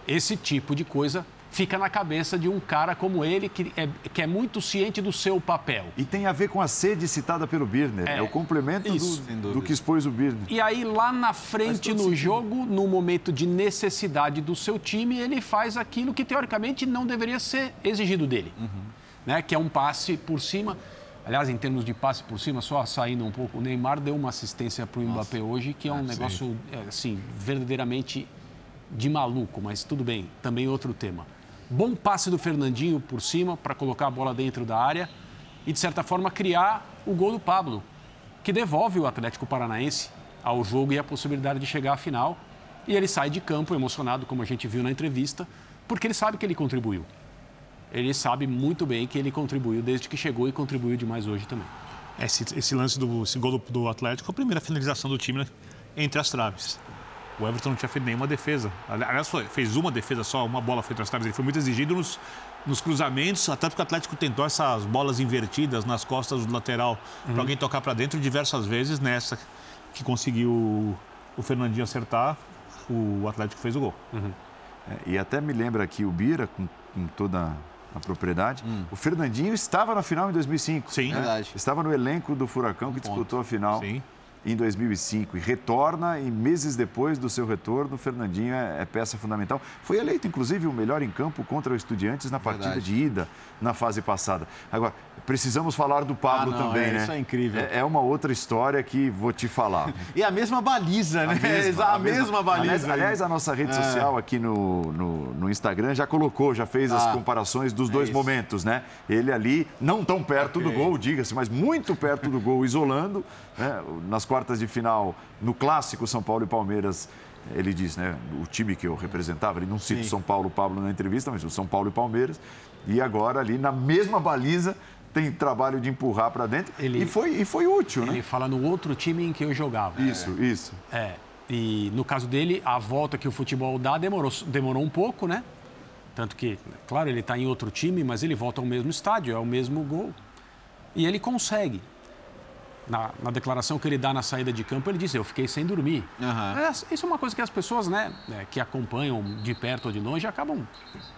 esse tipo de coisa fica na cabeça de um cara como ele, que é, que é muito ciente do seu papel. E tem a ver com a sede citada pelo Birner. É, É, o complemento do- isso. do, que expôs o Birner. E aí, lá na frente no jogo, no momento de necessidade do seu time, ele faz aquilo que teoricamente não deveria ser exigido dele. Né? Que é um passe por cima. Aliás, em termos de passe por cima, só saindo um pouco, o Neymar deu uma assistência para o Mbappé hoje, que é um ah, negócio, é, assim, verdadeiramente de maluco, mas tudo bem, também outro tema. Bom passe do Fernandinho por cima para colocar a bola dentro da área e, de certa forma, criar o gol do Pablo, que devolve o Atlético Paranaense ao jogo e a possibilidade de chegar à final. E ele sai de campo emocionado, como a gente viu na entrevista, porque ele sabe que ele contribuiu ele sabe muito bem que ele contribuiu desde que chegou e contribuiu demais hoje também. Esse, esse lance do esse gol do, do Atlético, a primeira finalização do time né, entre as traves. O Everton não tinha feito nenhuma defesa. Aliás, foi, fez uma defesa só, uma bola foi as traves. Ele foi muito exigido nos, nos cruzamentos, até porque o Atlético tentou essas bolas invertidas nas costas do lateral uhum. para alguém tocar para dentro diversas vezes. Nessa que conseguiu o Fernandinho acertar, o Atlético fez o gol. Uhum. É, e até me lembra aqui o Bira, com, com toda a propriedade. Hum. O Fernandinho estava na final em 2005. Sim, né? verdade. Estava no elenco do Furacão que disputou a final. Sim em 2005 e retorna e meses depois do seu retorno, Fernandinho é, é, peça fundamental. Foi eleito, inclusive, o melhor em campo contra o Estudiantes na partida Verdade. de ida na fase passada. Agora, precisamos falar do Pablo ah, não, também, é, né? Isso é incrível. É, é, uma outra história que vou te falar. e a mesma baliza, né? A mesma, a, a mesma, mesma baliza. Aliás, aliás, a nossa rede é. social aqui no, no, no, Instagram já colocou, já fez ah, as comparações dos é dois momentos, né? Ele ali, não tão perto okay. do gol, diga-se, mas muito perto do gol, isolando, né? nas quartas de final, no clássico São Paulo e Palmeiras, ele diz, né? O time que eu representava, ele não cita São Paulo Pablo na entrevista, mas o São Paulo e Palmeiras. E agora ali na mesma baliza tem trabalho de empurrar para dentro ele, e, foi, e foi útil, ele né? Ele fala no outro time em que eu jogava. Isso, é. isso. É. E no caso dele, a volta que o futebol dá demorou, demorou um pouco, né? Tanto que, claro, ele está em outro time, mas ele volta ao mesmo estádio, é o mesmo gol. E ele consegue na, na, declaração que ele dá na saída de campo, ele disse: Eu fiquei sem dormir. Uhum. É, isso é uma coisa que as pessoas né, é, que acompanham de perto ou de longe acabam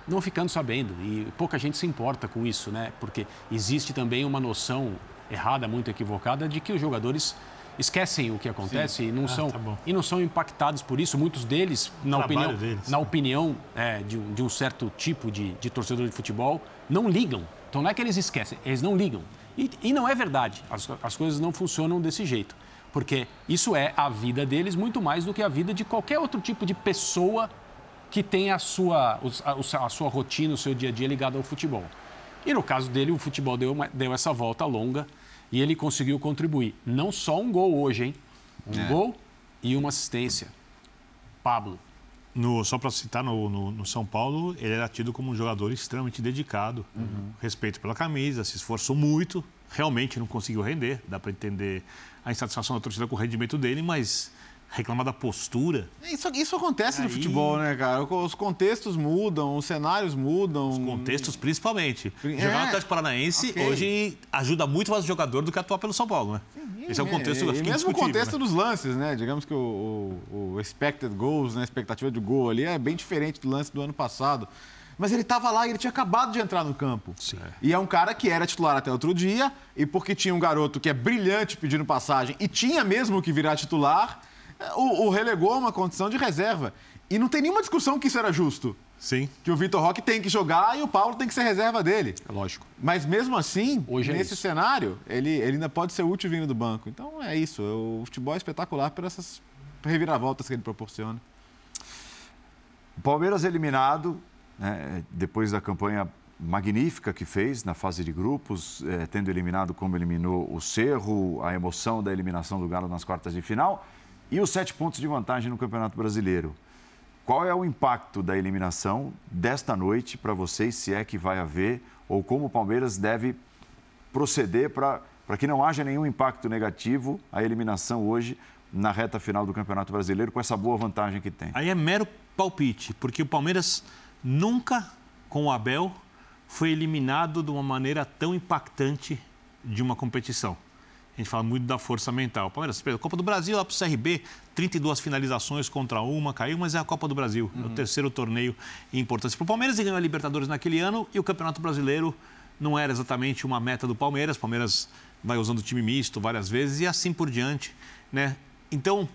não ficando sabendo. E pouca gente se importa com isso, né? Porque existe também uma noção errada, muito equivocada, de que os jogadores esquecem o que acontece e não, ah, são, tá e não são impactados por isso. Muitos deles, na opinião, deles. Na opinião é, de, um, de, um, certo tipo de, de torcedor de futebol, não ligam. Então não é que eles esquecem, eles não ligam. E, e não é verdade. As, as coisas não funcionam desse jeito. Porque isso é a vida deles muito mais do que a vida de qualquer outro tipo de pessoa que tem a sua, a, a sua rotina, o seu dia a dia ligado ao futebol. E no caso dele, o futebol deu, uma, deu essa volta longa e ele conseguiu contribuir. Não só um gol hoje, hein? Um é. gol e uma assistência. Pablo. No, só para citar, no, no, no, São Paulo, ele era tido como um jogador extremamente dedicado, uhum. respeito pela camisa, se esforçou muito, realmente não conseguiu render, dá para entender a insatisfação da torcida com o rendimento dele, mas reclamar da postura. Isso, isso acontece Aí... no futebol, né, cara? Os contextos mudam, os cenários mudam. Os contextos, principalmente. É. Jogar no Atlético Paranaense okay. hoje ajuda muito mais o jogador do que atuar pelo São Paulo, né? Sim, Esse é o contexto, é, acho que Mesmo o contexto né? dos lances, né? Digamos que o, o, o expected goals, né? a expectativa de gol ali é bem diferente do lance do ano passado. Mas ele estava lá e ele tinha acabado de entrar no campo. Sim. E é um cara que era titular até outro dia, e porque tinha um garoto que é brilhante pedindo passagem e tinha mesmo que virar titular, o, o relegou a uma condição de reserva. E não tem nenhuma discussão que isso era justo. Sim. Que o Vitor Roque tem que jogar e o Paulo tem que ser reserva dele. É lógico. Mas mesmo assim, Hoje é nesse é cenário, ele, ele ainda pode ser útil vindo do banco. Então é isso. O futebol é espetacular por essas reviravoltas que ele proporciona. O Palmeiras eliminado, né, depois da campanha magnífica que fez na fase de grupos, eh, tendo eliminado como eliminou o Cerro, a emoção da eliminação do Galo nas quartas de final e os sete pontos de vantagem no Campeonato Brasileiro. Qual é o impacto da eliminação desta noite para vocês, se é que vai haver, ou como o Palmeiras deve proceder para que não haja nenhum impacto negativo a eliminação hoje na reta final do Campeonato Brasileiro com essa boa vantagem que tem? Aí é mero palpite, porque o Palmeiras nunca, com o Abel, foi eliminado de uma maneira tão impactante de uma competição. A gente fala muito da força mental. Palmeiras, Copa do Brasil, lá para o CRB, 32 finalizações contra uma, caiu, mas é a Copa do Brasil. Uhum. É o uhum. terceiro torneio em importância para o Palmeiras e ganhou a Libertadores naquele ano e o Campeonato Brasileiro não era exatamente uma meta do Palmeiras. O Palmeiras vai usando o time misto várias vezes e assim por diante. Né? Então,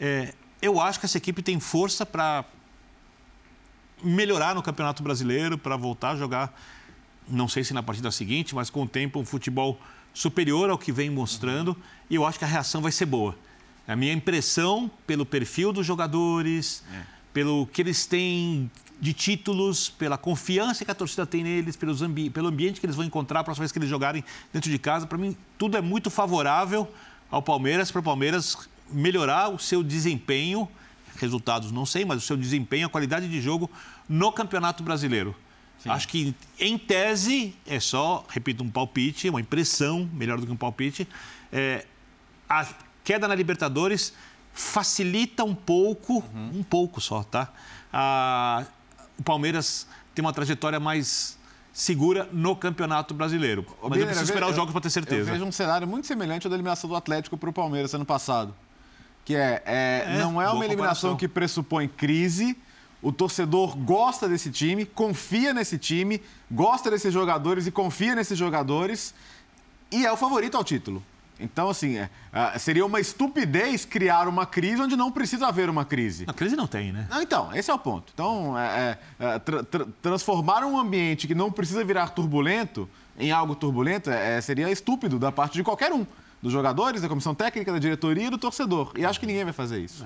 é, eu acho que essa equipe tem força para melhorar no Campeonato Brasileiro, para voltar a jogar, não sei se na partida seguinte, mas com o tempo, um futebol superior ao que vem mostrando e eu acho que a reação vai ser boa. A minha impressão, pelo perfil dos jogadores, é. pelo que eles têm de títulos, pela confiança que a torcida tem neles, pelos ambi pelo ambiente que eles vão encontrar a próxima vez que eles jogarem dentro de casa, para mim tudo é muito favorável ao Palmeiras, para o Palmeiras melhorar o seu desempenho, resultados não sei, mas o seu desempenho, a qualidade de jogo no Campeonato Brasileiro. Sim. Acho que, em tese, é só, repito, um palpite, uma impressão, melhor do que um palpite. É, a queda na Libertadores facilita um pouco, uhum. um pouco só, tá? A, o Palmeiras tem uma trajetória mais segura no Campeonato Brasileiro. Mas Biner, eu preciso esperar os jogos para ter certeza. Eu vejo um cenário muito semelhante ao da eliminação do Atlético para o Palmeiras ano passado. Que é, é, é não é uma eliminação comparação. que pressupõe crise, o torcedor gosta desse time, confia nesse time, gosta desses jogadores e confia nesses jogadores e é o favorito ao título. Então, assim, é, é, seria uma estupidez criar uma crise onde não precisa haver uma crise. A crise não tem, né? Não, então, esse é o ponto. Então, é, é, é tra tra transformar um ambiente que não precisa virar turbulento em algo turbulento é, seria estúpido da parte de qualquer um. Dos jogadores, da comissão técnica, da diretoria e do torcedor. E acho que ninguém vai fazer isso.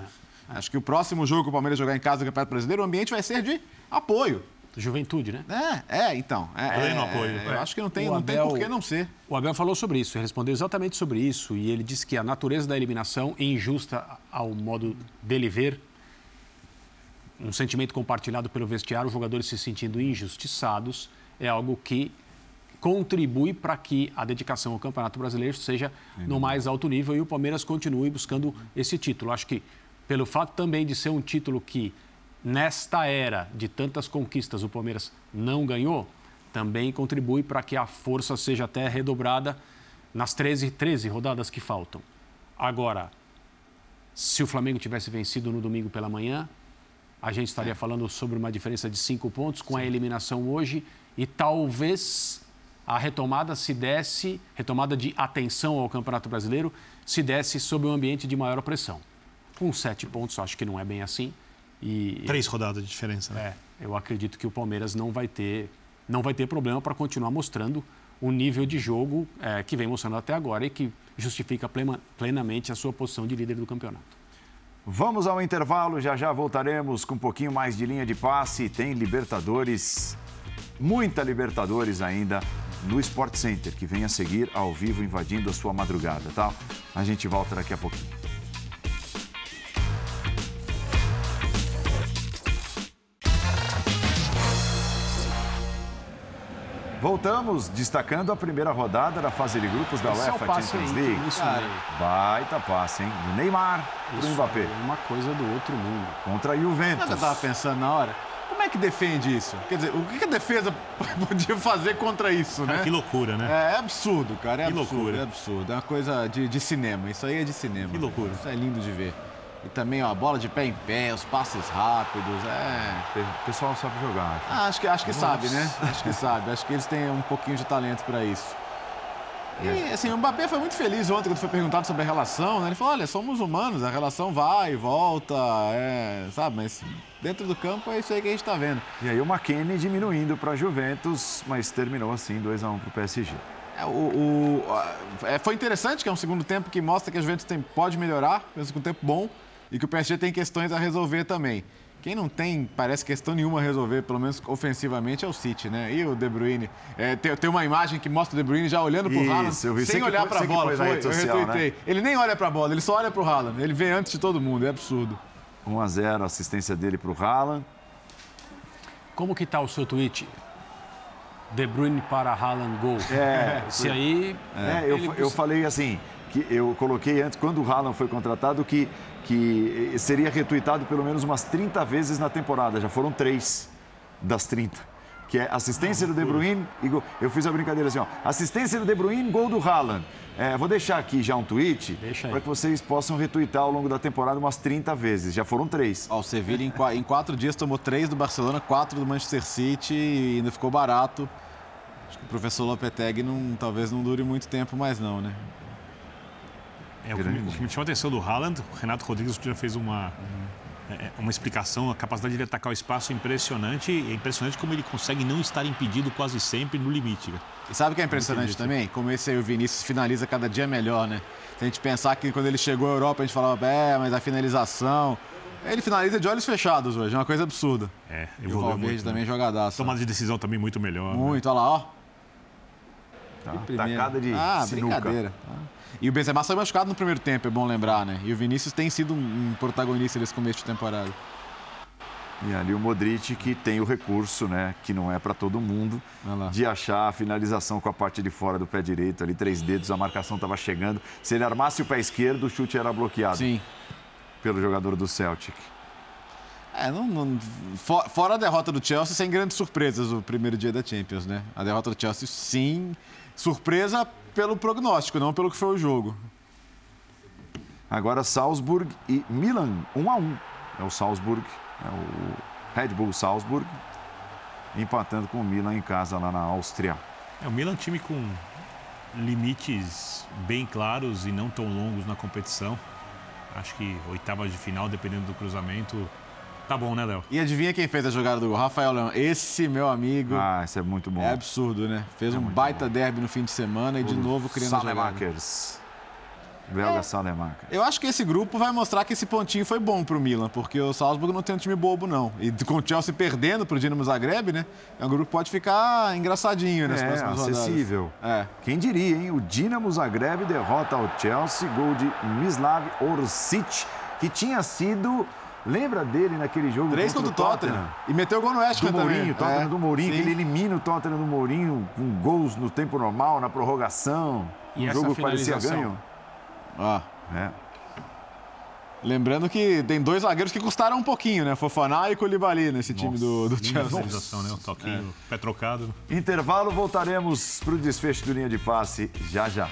Acho que o próximo jogo que o Palmeiras jogar em casa do Campeonato Brasileiro, o ambiente vai ser de apoio. Juventude, né? É, é então. É, Pleno é, apoio. É, eu acho que não tem, não Abel, tem por que não ser. O Abel falou sobre isso, respondeu exatamente sobre isso. E ele disse que a natureza da eliminação é injusta ao modo dele ver. Um sentimento compartilhado pelo vestiário, os jogadores se sentindo injustiçados, é algo que contribui para que a dedicação ao Campeonato Brasileiro seja no mais alto nível e o Palmeiras continue buscando esse título. Acho que pelo fato também de ser um título que nesta era de tantas conquistas o Palmeiras não ganhou, também contribui para que a força seja até redobrada nas 13, 13 rodadas que faltam. Agora, se o Flamengo tivesse vencido no domingo pela manhã, a gente estaria falando sobre uma diferença de cinco pontos com Sim. a eliminação hoje e talvez a retomada se desse, retomada de atenção ao Campeonato Brasileiro, se desse sob um ambiente de maior pressão. Com sete pontos, acho que não é bem assim. E, Três rodadas de diferença. Né? É, eu acredito que o Palmeiras não vai ter, não vai ter problema para continuar mostrando o nível de jogo é, que vem mostrando até agora e que justifica plena, plenamente a sua posição de líder do campeonato. Vamos ao intervalo, já já voltaremos com um pouquinho mais de linha de passe. Tem Libertadores, muita Libertadores ainda no Sport Center, que vem a seguir ao vivo invadindo a sua madrugada, tá? A gente volta daqui a pouquinho. Voltamos destacando a primeira rodada da fase de grupos da Esse UEFA é Champions aí, League. Isso Baita passe, hein? Do Neymar pro Mbappé. É uma coisa do outro mundo. Contra a Juventus. Eu tava pensando na hora. Como é que defende isso? Quer dizer, o que a defesa podia fazer contra isso, né? que loucura, né? É, é, absurdo, cara. É que absurdo, loucura. É absurdo. É uma coisa de, de cinema. Isso aí é de cinema. Que loucura. Isso é lindo de ver. E também ó, a bola de pé em pé, os passes rápidos. É... O pessoal sabe jogar. Acho, ah, acho que, acho que sabe, né? Acho que sabe. Acho que eles têm um pouquinho de talento para isso. E assim, o Mbappé foi muito feliz ontem quando foi perguntado sobre a relação, né? Ele falou, olha, somos humanos, a relação vai e volta, é, sabe? Mas dentro do campo é isso aí que a gente está vendo. E aí o McKennie diminuindo para a Juventus, mas terminou assim, 2x1 para o PSG. É, o, o, é, foi interessante que é um segundo tempo que mostra que a Juventus tem, pode melhorar, mesmo com um tempo bom e que o PSG tem questões a resolver também. Quem não tem, parece questão nenhuma a resolver, pelo menos ofensivamente, é o City, né? E o De Bruyne. É, tem, tem, uma imagem que mostra o De Bruyne já olhando pro Haaland, sem olhar para a bola. Foi, social, eu retuitei. Né? Ele nem olha para a bola, ele só olha pro Haaland. Ele vem antes de todo mundo, é absurdo. 1 a 0 assistência dele pro Haaland. Como que tá o seu tweet? De Bruyne para Haaland gol. É. Se aí... É, eu, eu falei assim, que eu coloquei antes, quando o Haaland foi contratado, que que seria retuitado pelo menos umas 30 vezes na temporada. Já foram três das 30. Que é assistência do De Bruyne e gol. Eu fiz a brincadeira assim, ó. Assistência do De Bruyne, gol do Haaland. É, vou deixar aqui já um tweet para que vocês possam retuitar ao longo da temporada umas 30 vezes. Já foram três. Ó, o Sevilla em, em quatro dias tomou três do Barcelona, quatro do Manchester City e ainda ficou barato. Acho que o professor Lopetegui não, talvez não dure muito tempo mais não, né? É, o que, me, o que me chamou a atenção do Haaland, o Renato Rodrigues já fez uma, é, uma explicação, a capacidade de atacar o espaço é impressionante. É impressionante como ele consegue não estar impedido quase sempre no limite. E sabe o que é impressionante também? Como esse aí, o Vinícius finaliza cada dia melhor, né? Se a gente pensar que quando ele chegou à Europa, a gente falava, é, mas a finalização. Ele finaliza de olhos fechados hoje, é uma coisa absurda. É, e o Valverde muito, também né? jogadaço. Tomada de decisão também muito melhor. Né? Muito, né? olha lá, ó. Tá, tacada de Ah, sinuca. brincadeira. E o Benzema saiu machucado no primeiro tempo, é bom lembrar, né? E o Vinícius tem sido um protagonista nesse começo de temporada. E ali o Modric que tem o recurso, né, que não é para todo mundo, de achar a finalização com a parte de fora do pé direito, ali três dedos, a marcação estava chegando. Se ele armasse o pé esquerdo, o chute era bloqueado. Sim. Pelo jogador do Celtic. É, não, não, fora a derrota do Chelsea, sem grandes surpresas o primeiro dia da Champions, né? A derrota do Chelsea, sim, surpresa pelo prognóstico, não pelo que foi o jogo. Agora Salzburg e Milan, 1 um a 1 um. É o Salzburg é o Red Bull Salzburg, empatando com o Milan em casa lá na Áustria. É o Milan é time com limites bem claros e não tão longos na competição. Acho que oitavas de final, dependendo do cruzamento, tá bom, né, Léo? E adivinha quem fez a jogada do Rafael Leão? Esse meu amigo. Ah, esse é muito bom. É absurdo, né? Fez é um baita bom. derby no fim de semana e de novo criando a jogada. Belga é. Eu acho que esse grupo vai mostrar que esse pontinho foi bom para o Milan, porque o Salzburg não tem um time bobo, não. E com o Chelsea perdendo para o Dinamo Zagreb, né? É um grupo que pode ficar engraçadinho nas é, próximas acessível. É. Quem diria, hein? O Dinamo Zagreb derrota o Chelsea, gol de Mislav Orsic, que tinha sido Lembra dele naquele jogo Três contra o Tottenham. Tottenham. E meteu gol no West Do Mourinho, Tottenham é, do Mourinho, que ele elimina o Tottenham do Mourinho com gols no tempo normal, na prorrogação. E um jogo que parecia ganho. Ó. É. Lembrando que tem dois zagueiros que custaram um pouquinho, né? Fofaná e Colibali nesse Nossa, time do, do Chelsea. Né? O toquinho, é. pé trocado. Intervalo, voltaremos para o desfecho do linha de passe já já.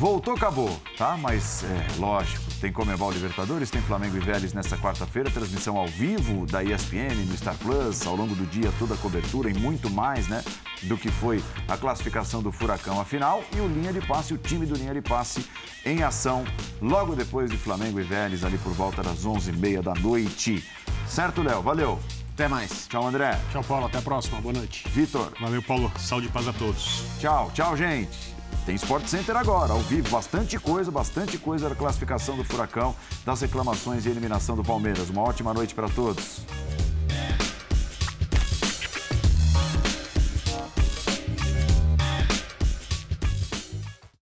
Voltou, acabou, tá? Mas é lógico, tem Comebol Libertadores, tem Flamengo e Vélez nesta quarta-feira, transmissão ao vivo da ESPN, no Star Plus, ao longo do dia toda a cobertura e muito mais, né? Do que foi a classificação do Furacão à final e o Linha de Passe, o time do Linha de Passe em ação logo depois de Flamengo e Vélez, ali por volta das 11h30 da noite. Certo, Léo? Valeu! Até mais. Tchau, André. Tchau, Paulo. Até a próxima. Boa noite. Vitor. Valeu, Paulo. Saúde e paz a todos. Tchau. Tchau, gente. Tem Sport Center agora, ao vivo, bastante coisa, bastante coisa da classificação do Furacão, das reclamações e eliminação do Palmeiras. Uma ótima noite para todos.